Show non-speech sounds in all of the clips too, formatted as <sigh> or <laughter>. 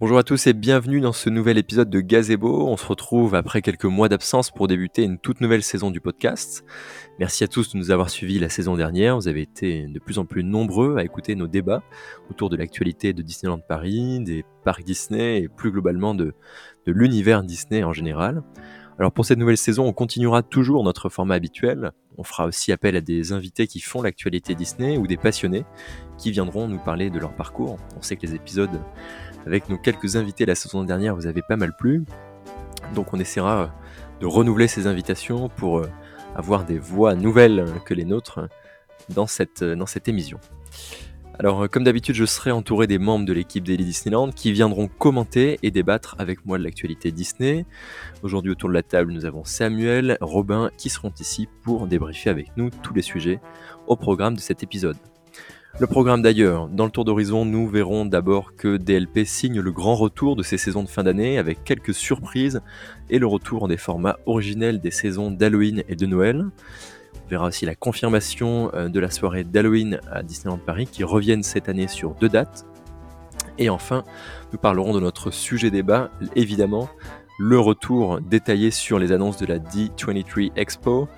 Bonjour à tous et bienvenue dans ce nouvel épisode de Gazebo. On se retrouve après quelques mois d'absence pour débuter une toute nouvelle saison du podcast. Merci à tous de nous avoir suivis la saison dernière. Vous avez été de plus en plus nombreux à écouter nos débats autour de l'actualité de Disneyland Paris, des parcs Disney et plus globalement de, de l'univers Disney en général. Alors pour cette nouvelle saison, on continuera toujours notre format habituel. On fera aussi appel à des invités qui font l'actualité Disney ou des passionnés qui viendront nous parler de leur parcours. On sait que les épisodes avec nos quelques invités la saison dernière vous avez pas mal plu. Donc on essaiera de renouveler ces invitations pour euh, avoir des voix nouvelles que les nôtres dans cette, émission. Alors, euh, comme d'habitude, je serai entouré des membres de l'équipe Daily Disneyland qui viendront commenter et débattre avec moi de l'actualité Disney. Aujourd'hui, autour de la table, nous avons Samuel, Robin qui seront ici pour débriefer avec nous tous les sujets au programme de cet épisode. Le programme d'ailleurs, dans le tour d'horizon, nous verrons d'abord que DLP signe le grand retour de ses saisons de fin d'année avec quelques surprises et le retour des formats originels des saisons d'Halloween et de Noël. On verra aussi la confirmation euh, de la soirée d'Halloween à Disneyland Paris qui reviennent cette année sur deux dates. Et enfin, nous parlerons de notre sujet débat, évidemment, le retour détaillé sur les annonces de la D23 Expo,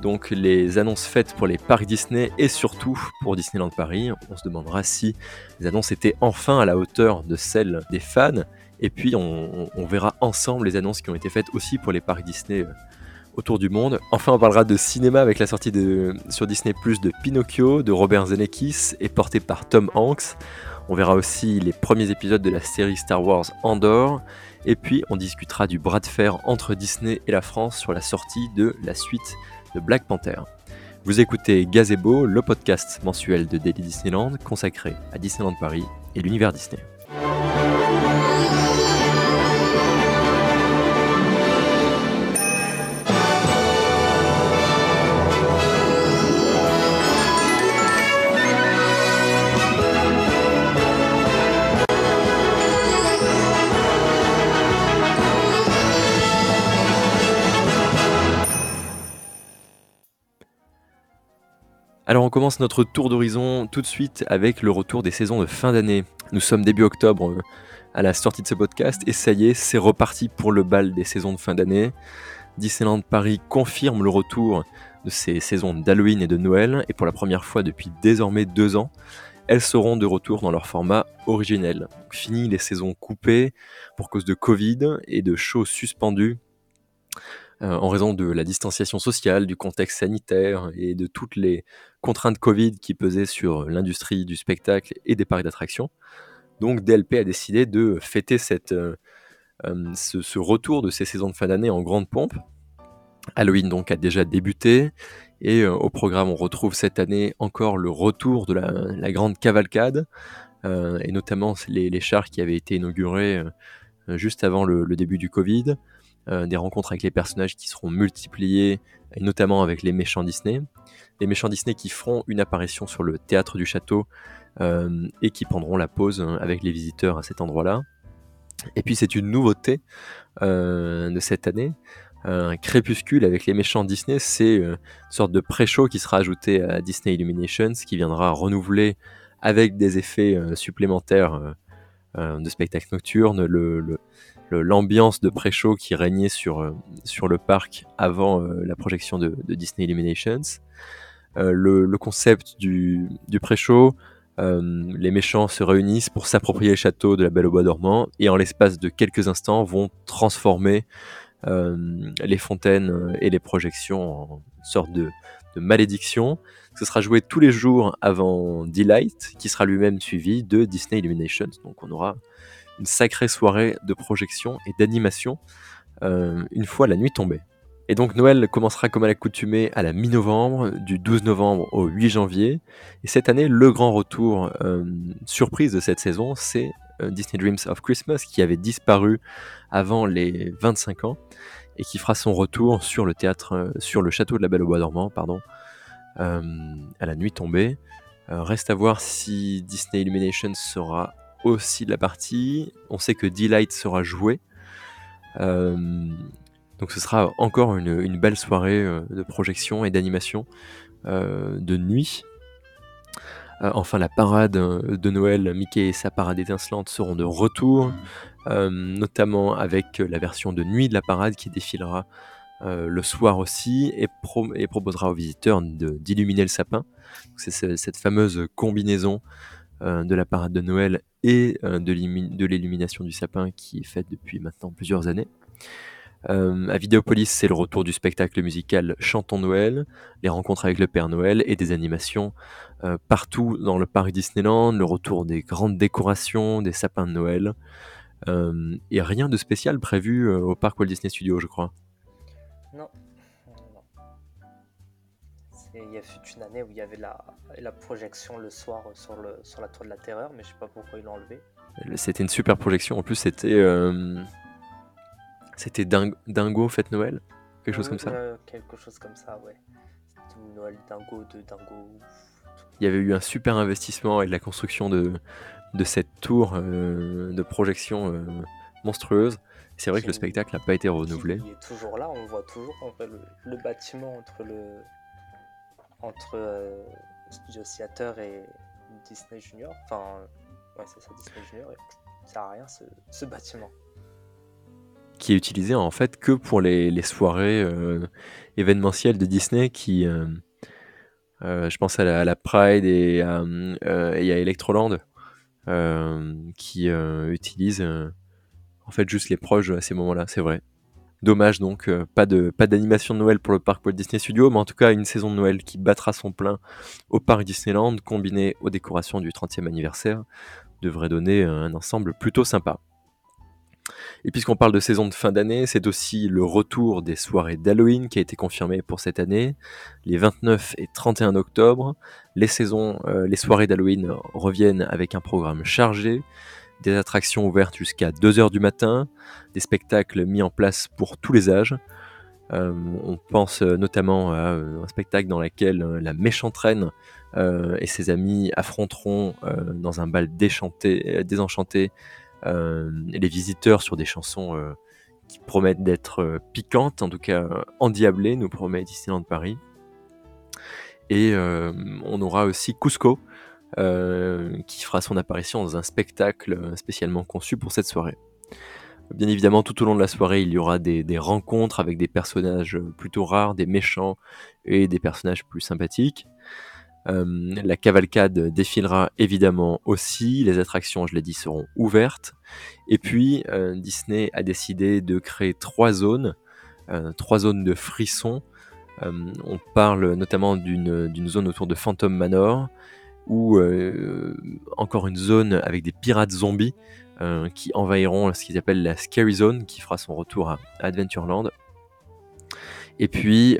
donc les annonces faites pour les parcs Disney et surtout pour Disneyland Paris. On se demandera si les annonces étaient enfin à la hauteur de celles des fans. Et puis on, verra ensemble les annonces qui ont été faites aussi pour les parcs Disney euh, autour du monde. Enfin on parlera de cinéma avec la sortie de, sur Disney Plus de Pinocchio de Robert Zemeckis et porté par Tom Hanks. On verra aussi les premiers épisodes de la série Star Wars Andor. Et puis on discutera du bras de fer entre Disney et la France sur la sortie de la suite de Black Panther. Vous écoutez Gazebo, le podcast mensuel de Daily Disneyland consacré à Disneyland Paris et l'univers Disney. Commence notre tour d'horizon tout de suite avec le retour des saisons de fin d'année. Nous sommes début octobre euh, à la sortie de ce podcast et ça y est, c'est reparti pour le bal des saisons de fin d'année. Disneyland Paris confirme le retour de ces saisons d'Halloween et de Noël et pour la première fois depuis désormais deux ans, elles seront de retour dans leur format originel. fini les saisons coupées pour cause de Covid et de shows suspendus en raison de la distanciation sociale, du contexte sanitaire et de toutes les contraintes Covid qui pesaient sur l'industrie du spectacle et des parcs d'attractions. Donc DLP a décidé de fêter euh, euh, ce, retour de ces saisons de fin d'année en grande pompe. Halloween donc a déjà débuté et au programme on retrouve cette année encore le retour de la, grande cavalcade et notamment les, chars qui avaient été inaugurés juste avant le début du Covid. Euh, des rencontres avec les personnages qui seront multipliés, et notamment avec les méchants Disney. Les méchants Disney qui feront une apparition sur le théâtre du château euh, et qui prendront la pause hein, avec les visiteurs à cet endroit-là. Et puis c'est une nouveauté euh, de cette année. Un crépuscule avec les méchants Disney, c'est une sorte de pré-show qui sera ajouté à Disney Illuminations, qui viendra renouveler avec des effets supplémentaires de spectacle nocturne le, l'ambiance de pré-show qui régnait sur, euh, sur le parc avant euh, la projection de, Disney Illuminations. Euh, le, concept du, du pré-show, les méchants se réunissent pour s'approprier le château de la Belle au Bois dormant et en l'espace de quelques instants vont transformer les fontaines et les projections en sorte de, de malédiction. Ce sera joué tous les jours avant Delight, qui sera lui-même suivi de Disney Illuminations. Donc on aura une sacrée soirée de projection et d'animation euh, une fois la nuit tombée. Et donc Noël commencera comme à l'accoutumée à la mi-novembre, du 12 novembre au 8 janvier. Et cette année, le grand retour euh, surprise de cette saison, c'est euh, Disney Dreams of Christmas qui avait disparu avant les 25 ans et qui fera son retour sur le théâtre, sur le château de la Belle au Bois dormant, pardon, à la nuit tombée. reste à voir si Disney Illumination sera aussi de la partie. On sait que Delight sera joué. Euh, donc ce sera encore une, belle soirée euh, de projection et d'animation euh, de nuit. enfin, la parade de Noël, Mickey et sa parade étincelante seront de retour, notamment avec la version de nuit de la parade qui défilera le soir aussi et, proposera aux visiteurs d'illuminer le sapin. C'est cette fameuse combinaison de la parade de Noël et de l'illumination du sapin qui est faite depuis maintenant plusieurs années. Euh, à Vidéopolis, c'est le retour du spectacle musical Chantons Noël, les rencontres avec le Père Noël et des animations euh, partout dans le parc Disneyland, le retour des grandes décorations, des sapins de Noël. Euh, et rien de spécial prévu au parc Walt Disney Studios, je crois. Non. Il y a eu une année où il y avait la, la projection le soir sur, le, sur la tour de la terreur, mais je sais pas pourquoi ils l'ont enlevé. C'était une super projection. En plus, c'était c'était Dingo Fête Noël Quelque chose comme ça Quelque chose comme ça, ouais. Noël Dingo de Dingo. Il y avait eu un super investissement et de la construction de, de cette tour euh, de projection euh, monstrueuse. C'est vrai que le spectacle n'a pas été renouvelé. Il est toujours là, on voit toujours le, bâtiment entre le entre euh, Studio Theater et Disney Junior. Enfin, ouais, c'est ça, Disney Junior. Et ça sert à rien ce, bâtiment qui est utilisé en fait que pour les, soirées euh, événementielles de Disney qui euh, je pense à la, Pride et à Electroland qui utilisent en fait juste les proches à ces moments-là, c'est vrai. Dommage donc, pas de pas d'animation de Noël pour le parc Walt Disney Studios, mais en tout cas une saison de Noël qui battra son plein au parc Disneyland, combinée aux décorations du 30e anniversaire, devrait donner un ensemble plutôt sympa. Et puisqu'on parle de saison de fin d'année, c'est aussi le retour des soirées d'Halloween qui a été confirmé pour cette année. Les 29 et 31 octobre, les, saisons, euh, les soirées d'Halloween reviennent avec un programme chargé, des attractions ouvertes jusqu'à 2h du matin, des spectacles mis en place pour tous les âges. Euh, on pense notamment à un spectacle dans lequel la méchante reine et ses amis affronteront dans un bal déchanté, désenchanté euh, les visiteurs sur des chansons euh, qui promettent d'être euh, piquantes, en tout cas endiablées, nous promet Disneyland Paris. Et on aura aussi Cusco, qui fera son apparition dans un spectacle spécialement conçu pour cette soirée. Bien évidemment, tout au long de la soirée, il y aura des, rencontres avec des personnages plutôt rares, des méchants et des personnages plus sympathiques. Euh, la cavalcade défilera évidemment aussi, les attractions, je l'ai dit, seront ouvertes. Et puis, euh, Disney a décidé de créer trois zones, euh, trois zones de frissons. on parle notamment d'une zone autour de Phantom Manor, ou encore une zone avec des pirates zombies qui envahiront ce qu'ils appellent la Scary Zone, qui fera son retour à Adventureland. Et puis,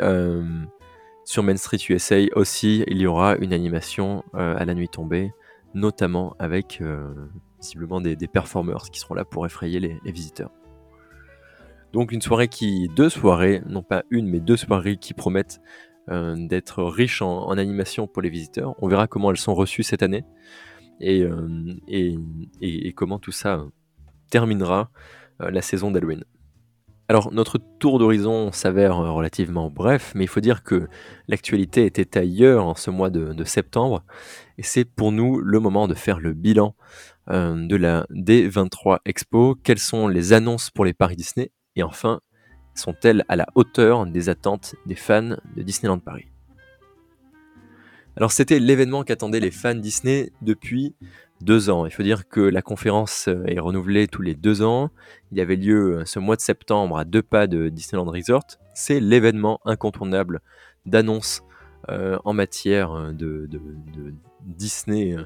sur Main Street USA aussi, il y aura une animation euh, à la nuit tombée, notamment avec euh, visiblement des, performers qui seront là pour effrayer les, visiteurs. Donc une soirée qui, deux soirées, non pas une mais deux soirées qui promettent euh, d'être riches en, animation pour les visiteurs. On verra comment elles sont reçues cette année et, et comment tout ça terminera la saison d'Halloween. Alors notre tour d'horizon s'avère euh, relativement bref, mais il faut dire que l'actualité était ailleurs en ce mois de, septembre, et c'est pour nous le moment de faire le bilan euh, de la D23 Expo. Quelles sont les annonces pour les Paris Disney? Et enfin, sont-elles à la hauteur des attentes des fans de Disneyland Paris? Alors c'était l'événement qu'attendaient les fans Disney depuis deux ans. Il faut dire que la conférence euh, est renouvelée tous les deux ans. Il avait lieu euh, ce mois de septembre à deux pas de Disneyland Resort. C'est l'événement incontournable d'annonce euh, en matière de, Disney,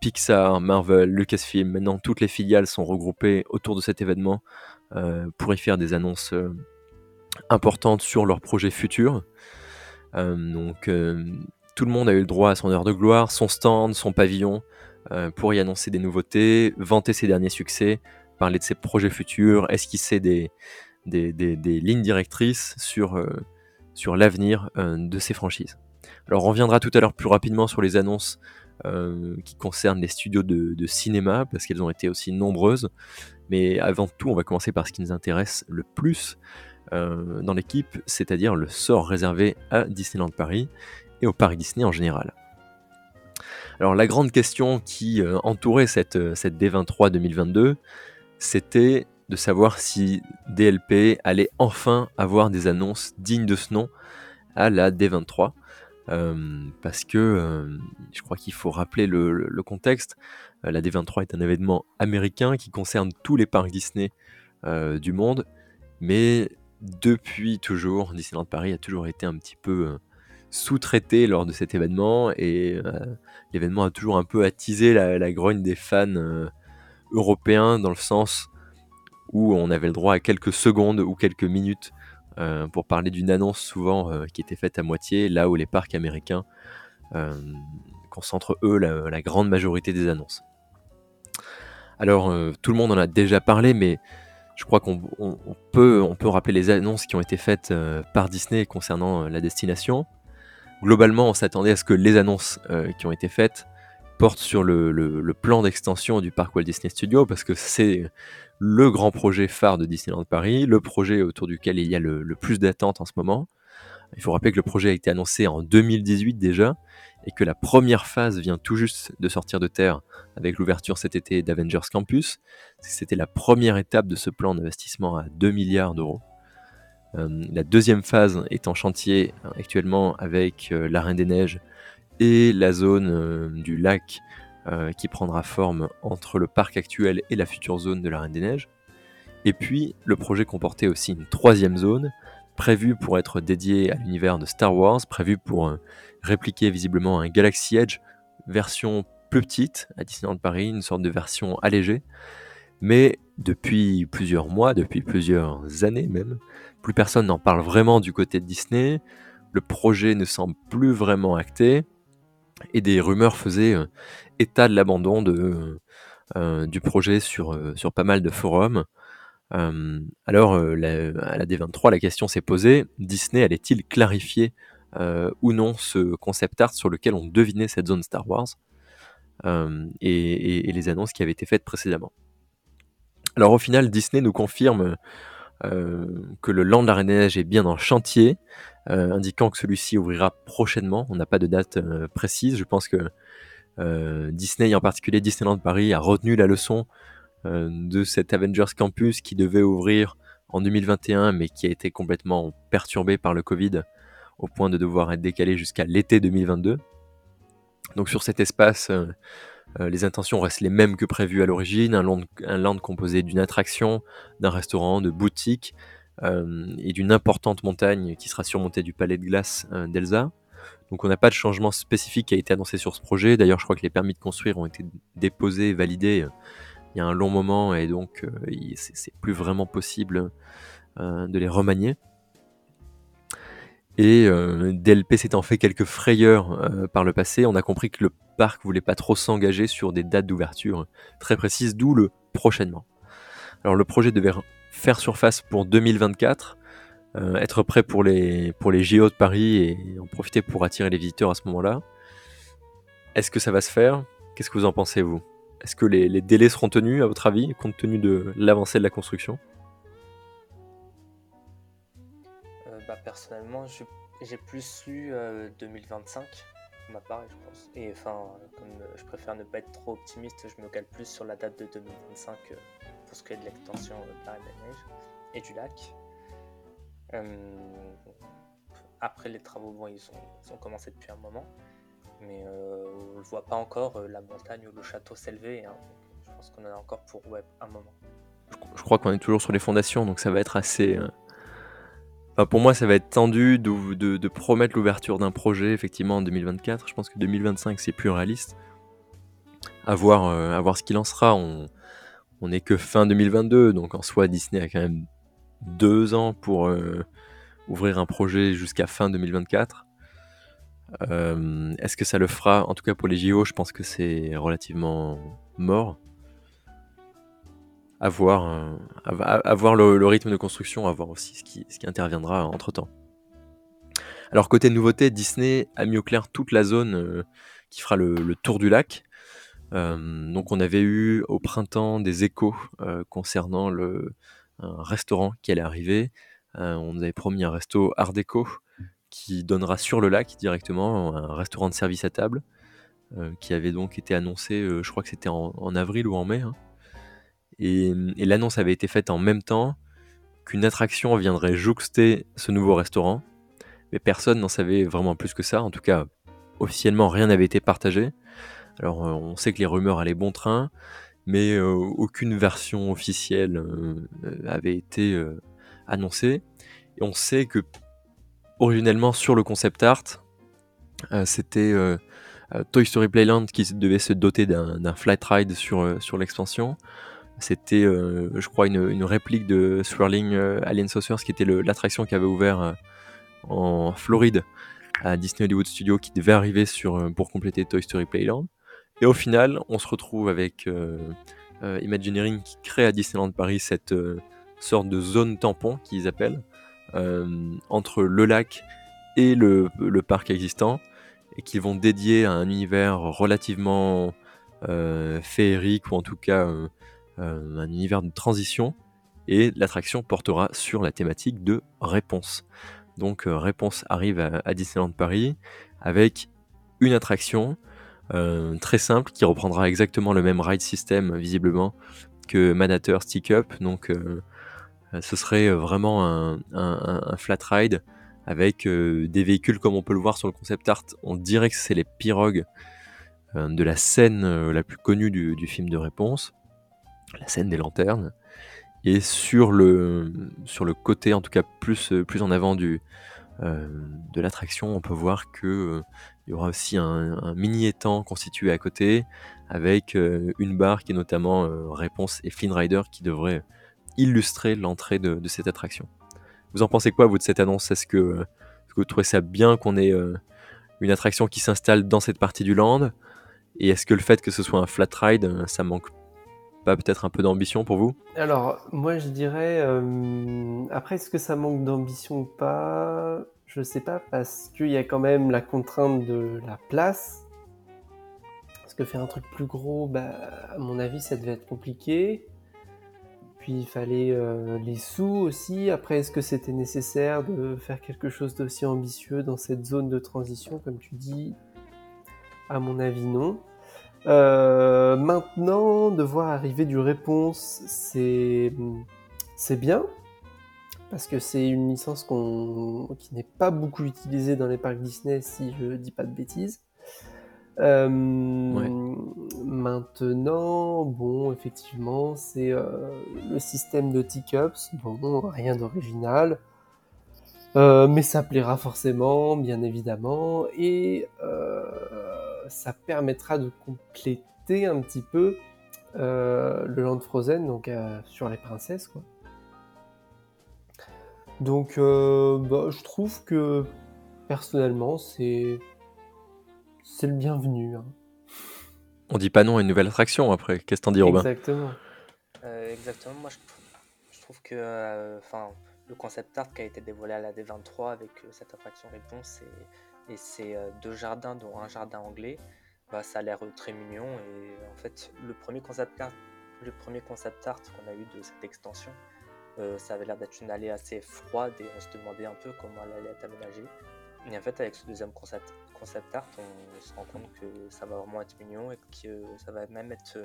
Pixar, Marvel, Lucasfilm. Maintenant, toutes les filiales sont regroupées autour de cet événement pour y faire des annonces importantes sur leurs projets futurs. donc, tout le monde a eu le droit à son heure de gloire, son stand, son pavillon. Euh, pour y annoncer des nouveautés, vanter ses derniers succès, parler de ses projets futurs, esquisser des, lignes directrices sur, euh, l'avenir euh, de ses franchises. Alors on reviendra tout à l'heure plus rapidement sur les annonces qui concernent les studios de, cinéma, parce qu'elles ont été aussi nombreuses. Mais avant tout, on va commencer par ce qui nous intéresse le plus dans l'équipe, c'est-à-dire le sort réservé à Disneyland Paris et au Paris Disney en général. Alors la grande question qui entourait cette, cette D23 2022, c'était de savoir si DLP allait enfin avoir des annonces dignes de ce nom à la D23. Parce que je crois qu'il faut rappeler le, contexte. la D23 est un événement américain qui concerne tous les parcs Disney du monde, mais depuis toujours, Disneyland Paris a toujours été un petit peu sous-traité lors de cet événement et l'événement a toujours un peu attisé la, la grogne des fans européens dans le sens où on avait le droit à quelques secondes ou quelques minutes euh, pour parler d'une annonce souvent euh, qui était faite à moitié, là où les parcs américains euh, concentrent eux la, grande majorité des annonces. Alors tout le monde en a déjà parlé, mais je crois qu'on peut, on peut rappeler les annonces qui ont été faites par Disney concernant la destination. Globalement, on s'attendait à ce que les annonces qui ont été faites portent sur le plan d'extension du parc Walt Disney Studios, parce que c'est le grand projet phare de Disneyland Paris, le projet autour duquel il y a le, plus d'attentes en ce moment. Il faut rappeler que le projet a été annoncé en 2018 déjà, et que la première phase vient tout juste de sortir de terre avec l'ouverture cet été d'Avengers Campus. C'était la première étape de ce plan d'investissement à 2 milliards d'euros. Euh, la deuxième phase est en chantier actuellement avec euh, la Reine des Neiges la zone euh, du lac euh, qui prendra forme entre le parc actuel et la future zone de la Reine des Neiges. Et puis, le projet comportait aussi une troisième zone, prévue pour être dédiée à l'univers de Star Wars, prévue pour euh, répliquer visiblement un Galaxy Edge version plus petite à Disneyland Paris, une sorte de version allégée. Mais depuis plusieurs mois, depuis plusieurs années même, plus personne n'en parle vraiment du côté de Disney. Le projet ne semble plus vraiment acté et des rumeurs faisaient euh, état de l'abandon de, euh, du projet sur, euh, sur pas mal de forums. alors, à la D23, la question s'est posée, Disney allait-il clarifier ou non ce concept art sur lequel on devinait cette zone Star Wars et, les annonces qui avaient été faites précédemment. Alors au final, Disney nous confirme que le Land Neiges est bien en chantier, euh, indiquant que celui-ci ouvrira prochainement. On n'a pas de date euh, précise. Je pense que euh, Disney, en particulier Disneyland Paris, a retenu la leçon de cet Avengers Campus qui devait ouvrir en 2021, mais qui a été complètement perturbé par le Covid au point de devoir être décalé jusqu'à l'été 2022. Donc sur cet espace, les intentions restent les mêmes que prévues à l'origine, un land composé d'une attraction, d'un restaurant, de boutiques, euh, et d'une importante montagne qui sera surmontée du palais de glace euh, d'Elsa. Donc on n'a pas de changement spécifique qui a été annoncé sur ce projet. D'ailleurs, je crois que les permis de construire ont été déposés, validés euh, il y a un long moment et donc c'est plus vraiment possible de les remanier. Et DLP s'étant fait quelques frayeurs par le passé, on a compris que le parc voulait pas trop s'engager sur des dates d'ouverture très précises, d'où le prochainement. Alors le projet devait faire surface pour 2024, euh, être prêt pour les, pour de Paris et en profiter pour attirer les visiteurs à ce moment-là. Est-ce que ça va se faire? Qu'est-ce que vous en pensez, vous? Est-ce que les, délais seront tenus, à votre avis, compte tenu de l'avancée de la construction? Personnellement, j'ai plus lu 2025 pour ma part, je pense. Et enfin, comme je préfère ne pas être trop optimiste, je me cale plus sur la date de 2025 pour ce qui est de l'extension de la Neige et du lac. Euh, après, les travaux, bon, ils, ont, commencé depuis un moment, mais euh, on ne voit pas encore euh, la montagne ou le château s'élever. Hein. je pense qu'on en a encore pour un moment. Je, crois qu'on est toujours sur les fondations, donc ça va être assez. Pour moi, ça va être tendu de, promettre l'ouverture d'un projet effectivement en 2024. Je pense que 2025, c'est plus réaliste. Voir, à voir ce qu'il en sera. On, on n'est que fin 2022, donc en soi Disney a quand même deux ans pour euh, ouvrir un projet jusqu'à fin 2024. Euh, est-ce que ça le fera? En tout cas pour les JO, je pense que c'est relativement mort. À voir, euh, le, rythme de construction, à voir aussi ce qui, interviendra entre temps. Alors côté nouveauté, Disney a mis au clair toute la zone qui fera le, tour du lac. Euh, donc on avait eu au printemps des échos euh, concernant le, un restaurant qui allait arriver. Euh, on nous avait promis un resto Art déco qui donnera sur le lac directement un restaurant de service à table. qui avait donc été annoncé, je crois que c'était en, avril ou en mai. Hein. Et, l'annonce avait été faite en même temps qu'une attraction viendrait jouxter ce nouveau restaurant. Mais personne n'en savait vraiment plus que ça. En tout cas, officiellement, rien n'avait été partagé. Alors, on sait que les rumeurs allaient bon train, mais aucune version officielle avait été annoncée. Et on sait que, originellement, sur le concept art, c'était Toy Story Playland qui devait se doter d'un flight ride sur, sur l'expansion. C'était, je crois, une, réplique de Swirling Alien Saucers, qui était l'attraction qui avait ouvert en Floride à Disney Hollywood Studios, qui devait arriver sur, pour compléter Toy Story Playland. Et au final, on se retrouve avec Imagineering qui crée à Disneyland Paris cette sorte de zone tampon qu'ils appellent entre le lac et le, parc existant et qui vont dédier à un univers relativement féerique ou en tout cas euh, un univers de transition, et l'attraction portera sur la thématique de réponse. Donc euh, Réponse arrive à, Disneyland Paris avec une attraction euh, très simple qui reprendra exactement le même ride system visiblement que Manateur Stick Up. Donc ce serait vraiment un, flat ride avec des véhicules comme on peut le voir sur le concept art. On dirait que c'est les pirogues de la scène la plus connue du, film de réponse la scène des lanternes. Et sur le, sur le côté, en tout cas plus, plus en avant du, euh, de l'attraction, on peut voir que euh, y aura aussi un, mini étang constitué à côté, avec euh, une barre qui est notamment Réponse et Flynn Rider qui devrait illustrer l'entrée de, de, cette attraction. Vous en pensez quoi, vous, de cette annonce? Est-ce que, que, vous trouvez ça bien qu'on ait une attraction qui s'installe dans cette partie du land? Et est-ce que le fait que ce soit un flat ride, ça manque pas peut-être un peu d'ambition pour vous Alors, moi je dirais, euh, après, est-ce que ça manque d'ambition ou pas? Je sais pas, parce qu'il y a quand même la contrainte de la place. Parce que faire un truc plus gros, bah, à mon avis, ça devait être compliqué. Puis il fallait euh, les sous aussi. Après, est-ce que c'était nécessaire de faire quelque chose d'aussi ambitieux dans cette zone de transition, comme tu dis À mon avis, non. Euh, maintenant, de voir arriver du réponse, c'est c'est bien parce que c'est une licence qui n'est pas beaucoup utilisée dans les parcs Disney, si je dis pas de bêtises. Euh, maintenant, bon, effectivement, c'est euh, le système de teacups. Bon, rien d'original. mais ça plaira forcément, bien évidemment. Et ça permettra de compléter un petit peu euh, le Land Frozen, donc euh, sur les princesses, quoi. Donc, euh, bah, je trouve que personnellement, c'est c'est le bienvenu. Hein. On dit pas non à une nouvelle attraction après. Qu'est-ce que t'en dis, Robin? Exactement. exactement. Moi, je, trouve que, enfin, le concept art qui a été dévoilé à la D23 avec cette attraction réponse et et c'est deux jardins, dont un jardin anglais. Bah, ça a l'air très mignon. Et en fait, le premier concept art, le premier concept art qu'on a eu de cette extension, ça avait l'air d'être une allée assez froide et on se demandait un peu comment elle allait être aménagée. Et en fait, avec ce deuxième concept, concept art, on se rend compte que ça va vraiment être mignon et que ça va même être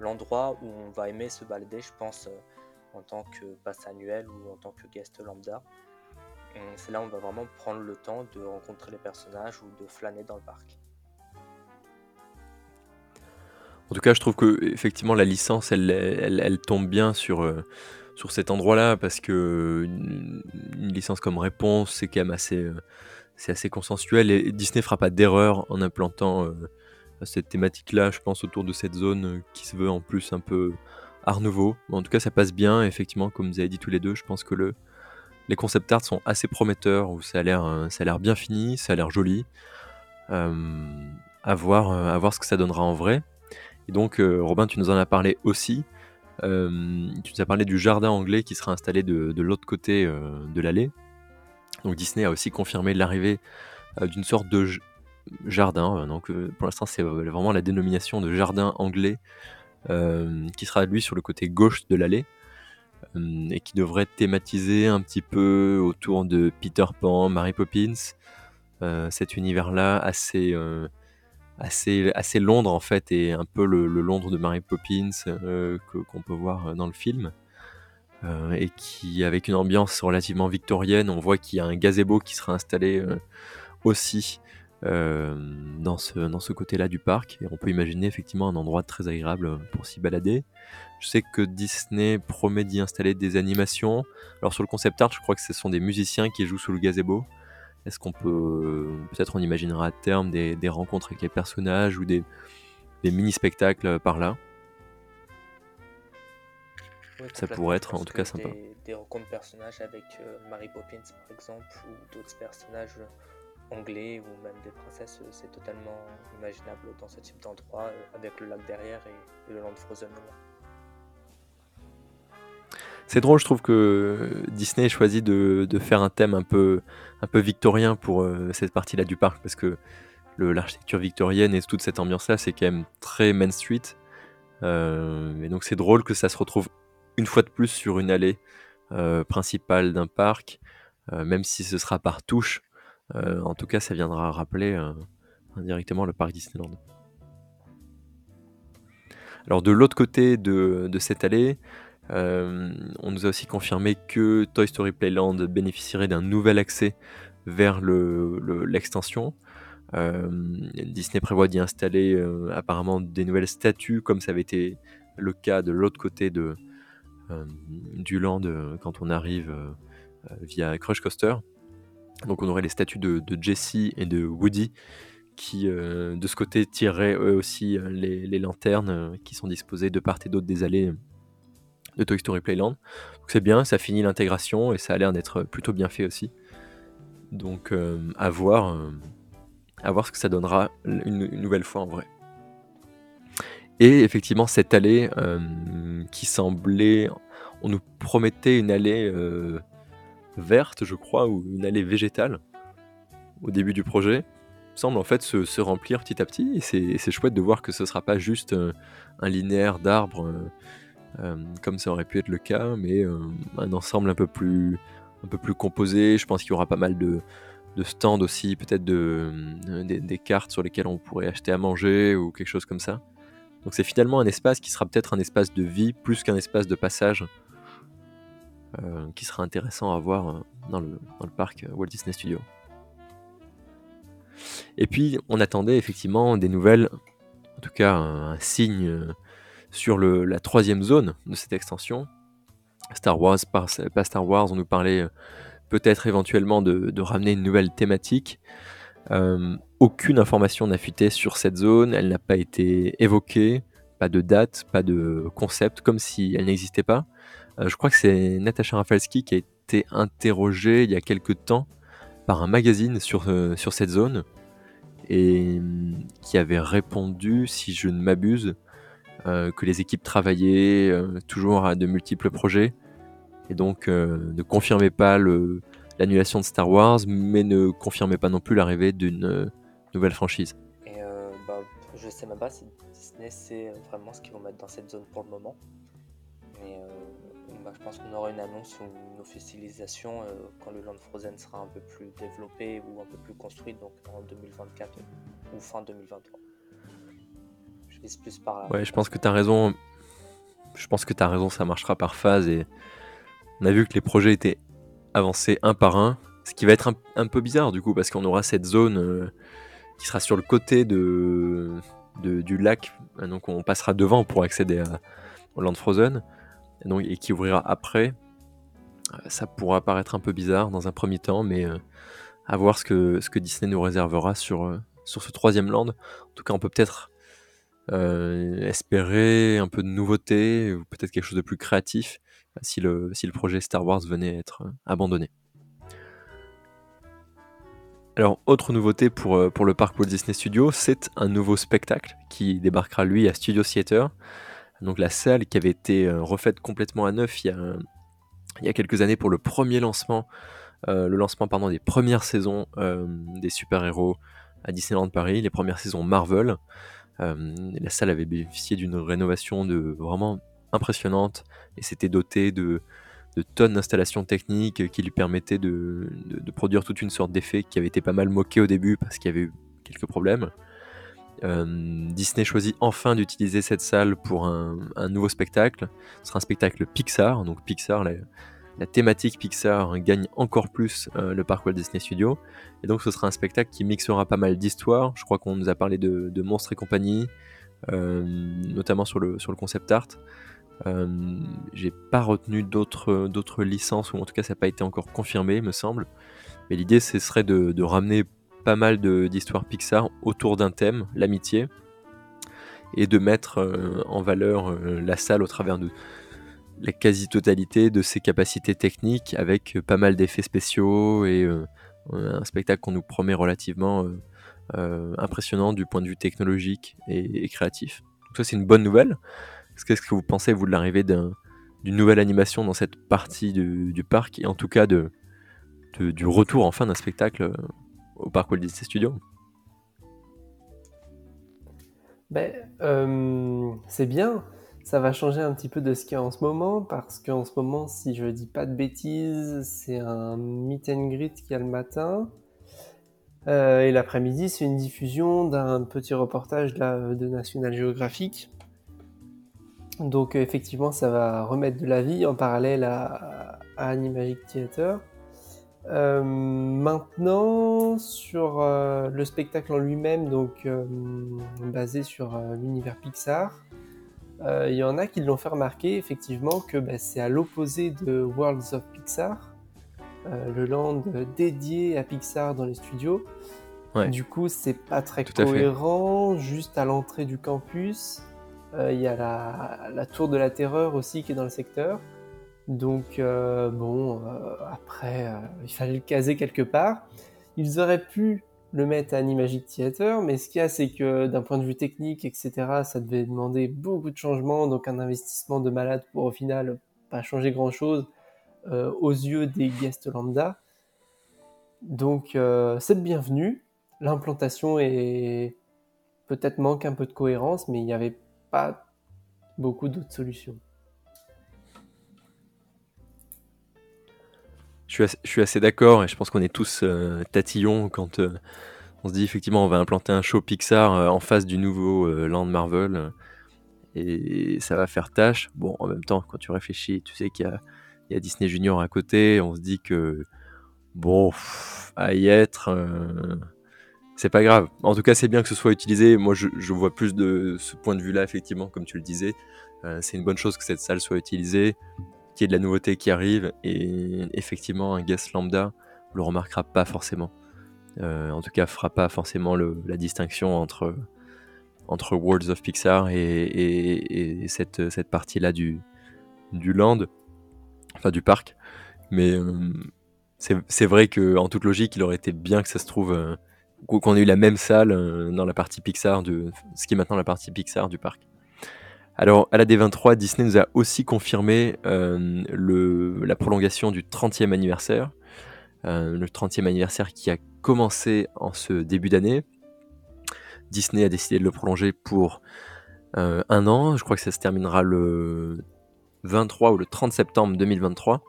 l'endroit où on va aimer se balader, je pense, en tant que passe annuel ou en tant que guest lambda c'est là où on va vraiment prendre le temps de rencontrer les personnages ou de flâner dans le parc. En tout cas, je trouve que effectivement la licence, elle, tombe bien sur, euh, sur cet endroit-là parce que une, licence comme Réponse, c'est quand même assez, euh, assez consensuel et Disney fera pas d'erreur en implantant euh, cette thématique-là, je pense, autour de cette zone qui se veut en plus un peu art nouveau. en tout cas, ça passe bien. Effectivement, comme vous avez dit tous les deux, je pense que le, les concept art sont assez prometteurs, où ça a l'air, euh, ça a l'air bien fini, ça a l'air joli. Euh, à, voir, euh, ce que ça donnera en vrai. Et donc, Robin, tu nous en as parlé aussi. tu nous as parlé du jardin anglais qui sera installé de, l'autre côté de l'allée. Donc Disney a aussi confirmé l'arrivée d'une sorte de jardin. donc pour l'instant, c'est vraiment la dénomination de jardin anglais qui sera lui sur le côté gauche de l'allée. Euh, et qui devrait thématiser un petit peu autour de Peter Pan, Mary Poppins, euh, cet univers-là assez, euh, assez, assez Londres en fait, et un peu le, Londres de Mary Poppins qu'on peut voir dans le film. et qui, avec une ambiance relativement victorienne, on voit qu'il y a un gazebo qui sera installé aussi dans ce, dans ce côté-là du parc. Et on peut imaginer effectivement un endroit très agréable pour s'y balader. Je sais que Disney promet d'y installer des animations. Alors sur le concept art, je crois que ce sont des musiciens qui jouent sous le gazebo. Est-ce qu'on peut, peut-être on imaginera à terme des, rencontres avec les personnages ou des, mini-spectacles par là? Ça pourrait être en tout cas sympa. Des, rencontres de personnages avec euh, Mary Poppins par exemple ou d'autres personnages anglais ou même des princesses, c'est totalement imaginable dans ce type d'endroit euh, avec le lac derrière et, le land Frozen. C'est drôle, je trouve que Disney ait choisi de, faire un thème un peu, victorien pour euh, cette partie-là du parc, parce que l'architecture victorienne et toute cette ambiance-là, c'est quand même très Main Street. Euh, et donc c'est drôle que ça se retrouve une fois de plus sur une allée euh, principale d'un parc, même si ce sera par touche. En tout cas, ça viendra rappeler indirectement le parc Disneyland. Alors de l'autre côté de, cette allée, euh, on nous a aussi confirmé que Toy Story Playland bénéficierait d'un nouvel accès vers l'extension. Euh, Disney prévoit d'y installer euh, apparemment des nouvelles statues, comme ça avait été le cas de l'autre côté du land quand on arrive via Crush Coaster. Donc on aurait les statues de, Jessie et de Woody qui de ce côté tireraient eux aussi les, les lanternes qui sont disposées de part et d'autre des allées de Toy Story Playland. c'est bien, ça finit l'intégration et ça a l'air d'être plutôt bien fait aussi. Donc euh, à, voir, euh, ce que ça donnera une, nouvelle fois en vrai. Et effectivement cette allée euh, qui semblait... On nous promettait une allée verte je crois, ou une allée végétale au début du projet semble en fait se, remplir petit à petit et c'est chouette de voir que ce sera pas juste un linéaire d'arbres euh, comme ça aurait pu être le cas, mais euh, un ensemble un peu plus, un peu plus composé. Je pense qu'il y aura pas mal de, stands aussi, peut-être de, euh, des, cartes sur lesquelles on pourrait acheter à manger ou quelque chose comme ça. Donc c'est finalement un espace qui sera peut-être un espace de vie plus qu'un espace de passage, qui sera intéressant à voir dans le, dans le parc Walt Disney Studios. Et puis on attendait effectivement des nouvelles, en tout cas un signe sur la troisième zone de cette extension. Star Wars, pas, Star Wars, on nous parlait euh, peut-être éventuellement de, ramener une nouvelle thématique. Euh, aucune information n'a fuité sur cette zone, elle n'a pas été évoquée, pas de date, pas de concept, comme si elle n'existait pas. Euh, je crois que c'est Natasha Rafalski qui a été interrogée il y a quelques temps par un magazine sur, sur cette zone et qui avait répondu, si je ne m'abuse, euh, que les équipes travaillaient euh, toujours à de multiples projets et donc euh, ne confirmait pas l'annulation de Star Wars, mais ne confirmait pas non plus l'arrivée d'une nouvelle franchise. Et bah, je sais même pas si Disney sait vraiment ce qu'ils vont mettre dans cette zone pour le moment. Bah, je pense qu'on aura une annonce ou une officialisation quand le Land Frozen sera un peu plus développé ou un peu plus construit, donc en 2024 ou fin 2023 plus par Ouais, je pense que tu as raison. Je pense que tu as raison, ça marchera par phase. Et on a vu que les projets étaient avancés un par un. Ce qui va être un, peu bizarre du coup, parce qu'on aura cette zone euh, qui sera sur le côté de, du lac. Donc on passera devant pour accéder au Land Frozen. Et, donc, et qui ouvrira après. Euh, ça pourra paraître un peu bizarre dans un premier temps, mais euh, à voir ce que, ce que Disney nous réservera sur, sur ce troisième land. En tout cas, on peut peut-être euh, espérer un peu de nouveauté ou peut-être quelque chose de plus créatif si le, si le projet Star Wars venait à être euh, abandonné. Alors, autre nouveauté pour, euh, pour le parc Walt Disney Studios, c'est un nouveau spectacle qui débarquera lui à Studio Theater. Donc la salle qui avait été refaite complètement à neuf il y a, quelques années pour le premier lancement, le lancement pardon, des premières saisons des super-héros à Disneyland Paris, les premières saisons Marvel. Euh, la salle avait bénéficié d'une rénovation de vraiment impressionnante et s'était dotée de, tonnes d'installations techniques qui lui permettaient de, produire toute une sorte d'effet qui avait été pas mal moqué au début parce qu'il y avait eu quelques problèmes. Disney choisit enfin d'utiliser cette salle pour un, nouveau spectacle. Ce sera un spectacle Pixar, donc Pixar, la, thématique Pixar gagne encore plus le parc Walt Disney Studios. Et donc ce sera un spectacle qui mixera pas mal d'histoires. Je crois qu'on nous a parlé de, Monstres et compagnie, notamment sur le, sur le concept art. Euh, j'ai pas retenu d'autres, d'autres licences, ou en tout cas ça n'a pas été encore confirmé, me semble. Mais l'idée, ce serait de, ramener pas mal d'histoires Pixar autour d'un thème, l'amitié, et de mettre euh, en valeur euh, la salle au travers de la quasi-totalité de ses capacités techniques, avec pas mal d'effets spéciaux et un spectacle qu'on nous promet relativement impressionnant du point de vue technologique et, créatif. Donc ça, c'est une bonne nouvelle. Qu'est-ce que vous pensez, vous, de l'arrivée d'une nouvelle animation dans cette partie du, parc et en tout cas de, du retour enfin d'un spectacle euh, au parc Walt Disney Studios ben, euh, C'est bien. Ça va changer un petit peu de ce qu'il y a en ce moment parce qu'en ce moment, si je dis pas de bêtises, c'est un meet and greet qu'il y a le matin. Euh, et l'après-midi, c'est une diffusion d'un petit reportage de National Geographic donc effectivement, ça va remettre de la vie en parallèle à, Animagic Theater. Euh, maintenant, sur euh, le spectacle en lui-même, donc basé sur l'univers Pixar, il y en a qui l'ont fait remarquer effectivement que bah, c'est à l'opposé de Worlds of Pixar, le land dédié à Pixar dans les studios. Du coup, c'est pas très cohérent, juste à l'entrée du campus. Euh, il y a la, tour de la terreur aussi qui est dans le secteur. Donc euh, bon, euh, après, il fallait le caser quelque part. Ils auraient pu le mettre à Animagic Theater, mais ce qu'il y a, c'est que d'un point de vue technique, etc., ça devait demander beaucoup de changements, donc un investissement de malade pour au final pas changer grand-chose aux yeux des guests lambda. Donc c'est bienvenu. L'implantation peut-être manque un peu de cohérence, mais il y avait pas beaucoup d'autres solutions. Je suis assez, d'accord et je pense qu'on est tous euh, tatillons quand euh, on se dit effectivement on va implanter un show Pixar euh, en face du nouveau Land Marvel et ça va faire tâche. Bon, en même temps, quand tu réfléchis, tu sais qu'il y, a Disney Junior à côté, on se dit que bon, à y être, c'est pas grave. En tout cas, c'est bien que ce soit utilisé. Moi, je, vois plus de ce point de vue-là, effectivement, comme tu le disais. C'est une bonne chose que cette salle soit utilisée, qu'il y ait de la nouveauté qui arrive. Et effectivement, un guest lambda le remarquera pas forcément. Euh, en tout cas, fera pas forcément la distinction entre, entre Worlds of Pixar et, cette, cette partie-là du, du land, enfin du parc. Mais euh, c'est vrai qu'en toute logique, il aurait été bien que ça se trouve qu'on ait eu la même salle euh, dans la partie Pixar, de, ce qui est maintenant la partie Pixar du parc. Alors, à la D23, Disney nous a aussi confirmé euh, la prolongation du 30e anniversaire. Euh, le 30e anniversaire qui a commencé en ce début d'année. Disney a décidé de le prolonger pour un an. Je crois que ça se terminera le 23 ou le 30 septembre 2023.